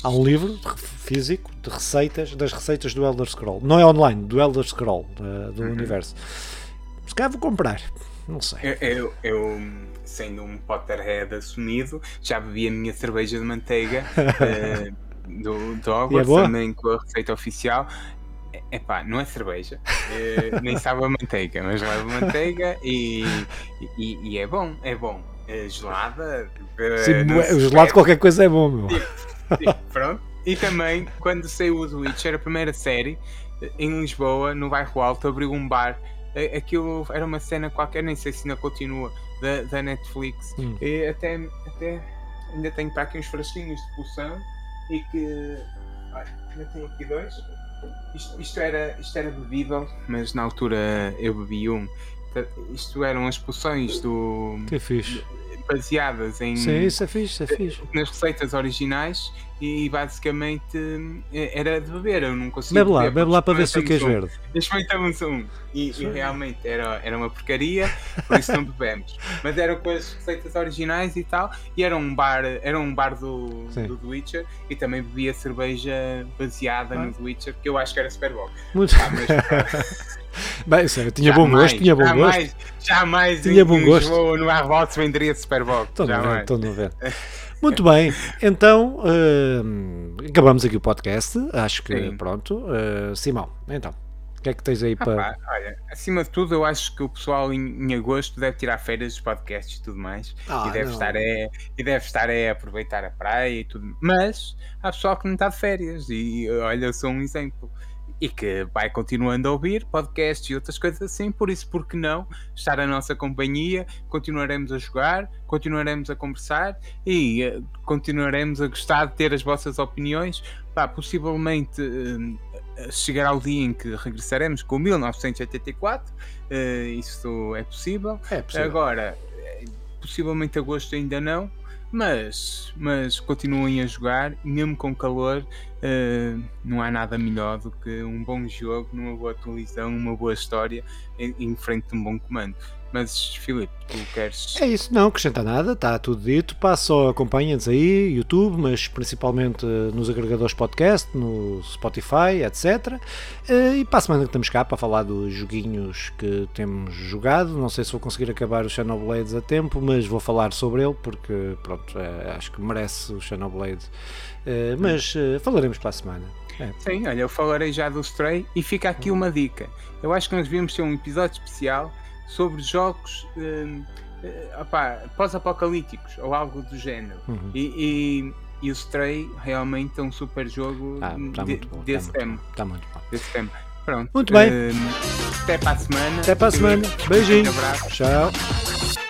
Há um livro físico de receitas, das receitas do Elder Scroll. Não é online, do Elder Scroll, uh, do uhum. universo. Se calhar vou comprar, não sei. Eu, eu, eu, sendo um Potterhead assumido, já bebi a minha cerveja de manteiga uh, do, do Hogwarts, é também com a receita oficial. Epá, não é cerveja, é, nem sabe a manteiga, mas leva manteiga e, e, e, é bom, é bom. É gelada. Sim, é, o gelado de qualquer coisa é bom, meu. Pronto. E também, quando saiu o The Witcher, a primeira série, em Lisboa, no bairro Alto, abriu um bar. Aquilo era uma cena qualquer, nem sei se ainda continua, da, da Netflix. Hum. E até, até ainda tenho para aqui uns frasquinhos de poção e que. Olha, ainda tenho aqui dois isto, isto, era, isto era bebível, mas na altura eu bebi um. Isto eram as poções do. Que fixe baseadas em. Sim, isso é fixe, isso é fixe. Nas receitas originais e basicamente eh, era de beber, eu não conseguia. Bebe lá, beber, bebe lá para ver se ficas um. verde. Experimentamos um e, e, realmente era, era uma porcaria, por isso não bebemos. Mas era com as receitas originais e tal, e era um bar, era um bar do, do The Witcher e também bebia cerveja baseada ah. no The Witcher, que eu acho que era super bom. Muito ah, mas, Bem, sério, tinha jamais, bom gosto, tinha bom jamais, gosto. Jamais tinha bom gosto. no Arvox venderia Superbox. Estou a ver. Muito bem, então uh, acabamos aqui o podcast. Acho que Sim. pronto. Uh, Simão, então, o que é que tens aí ah, para. Pá, olha, acima de tudo, eu acho que o pessoal em, em agosto deve tirar férias dos podcasts e tudo mais. Ah, e, deve estar é, e deve estar é, a aproveitar a praia e tudo. Mas há pessoal que não está de férias. E olha, eu sou um exemplo e que vai continuando a ouvir podcasts e outras coisas assim, por isso, por que não estar a nossa companhia? Continuaremos a jogar, continuaremos a conversar e uh, continuaremos a gostar de ter as vossas opiniões. Pá, possivelmente uh, chegará o dia em que regressaremos com 1984, uh, isso é possível. é possível. Agora, possivelmente agosto ainda não, mas, mas continuem a jogar, mesmo com calor, uh, não há nada melhor do que um bom jogo, numa boa atualização, uma boa história, em, em frente de um bom comando. Mas, Filipe, tu queres. É isso, não acrescenta nada, está tudo dito. Passa só acompanha-nos aí, YouTube, mas principalmente nos agregadores podcast, no Spotify, etc. Eh, e para a semana que estamos cá para falar dos joguinhos que temos jogado. Não sei se vou conseguir acabar o Xenoblade a tempo, mas vou falar sobre ele porque, pronto, é, acho que merece o Xenoblade. Eh, mas eh, falaremos para a semana. É. Sim, olha, eu falarei já do Stray e fica aqui uma dica. Eu acho que nós devíamos ter um episódio especial sobre jogos uh, uh, pós-apocalípticos ou algo do género. Uhum. E, e, e, o Stray realmente é um super jogo ah, tá de, bom, desse tá tema. Está muito bom. Desse tema. Pronto. Muito bem. Uh, até para a semana. Até para a semana. Beijinho. Um abraço. Tchau.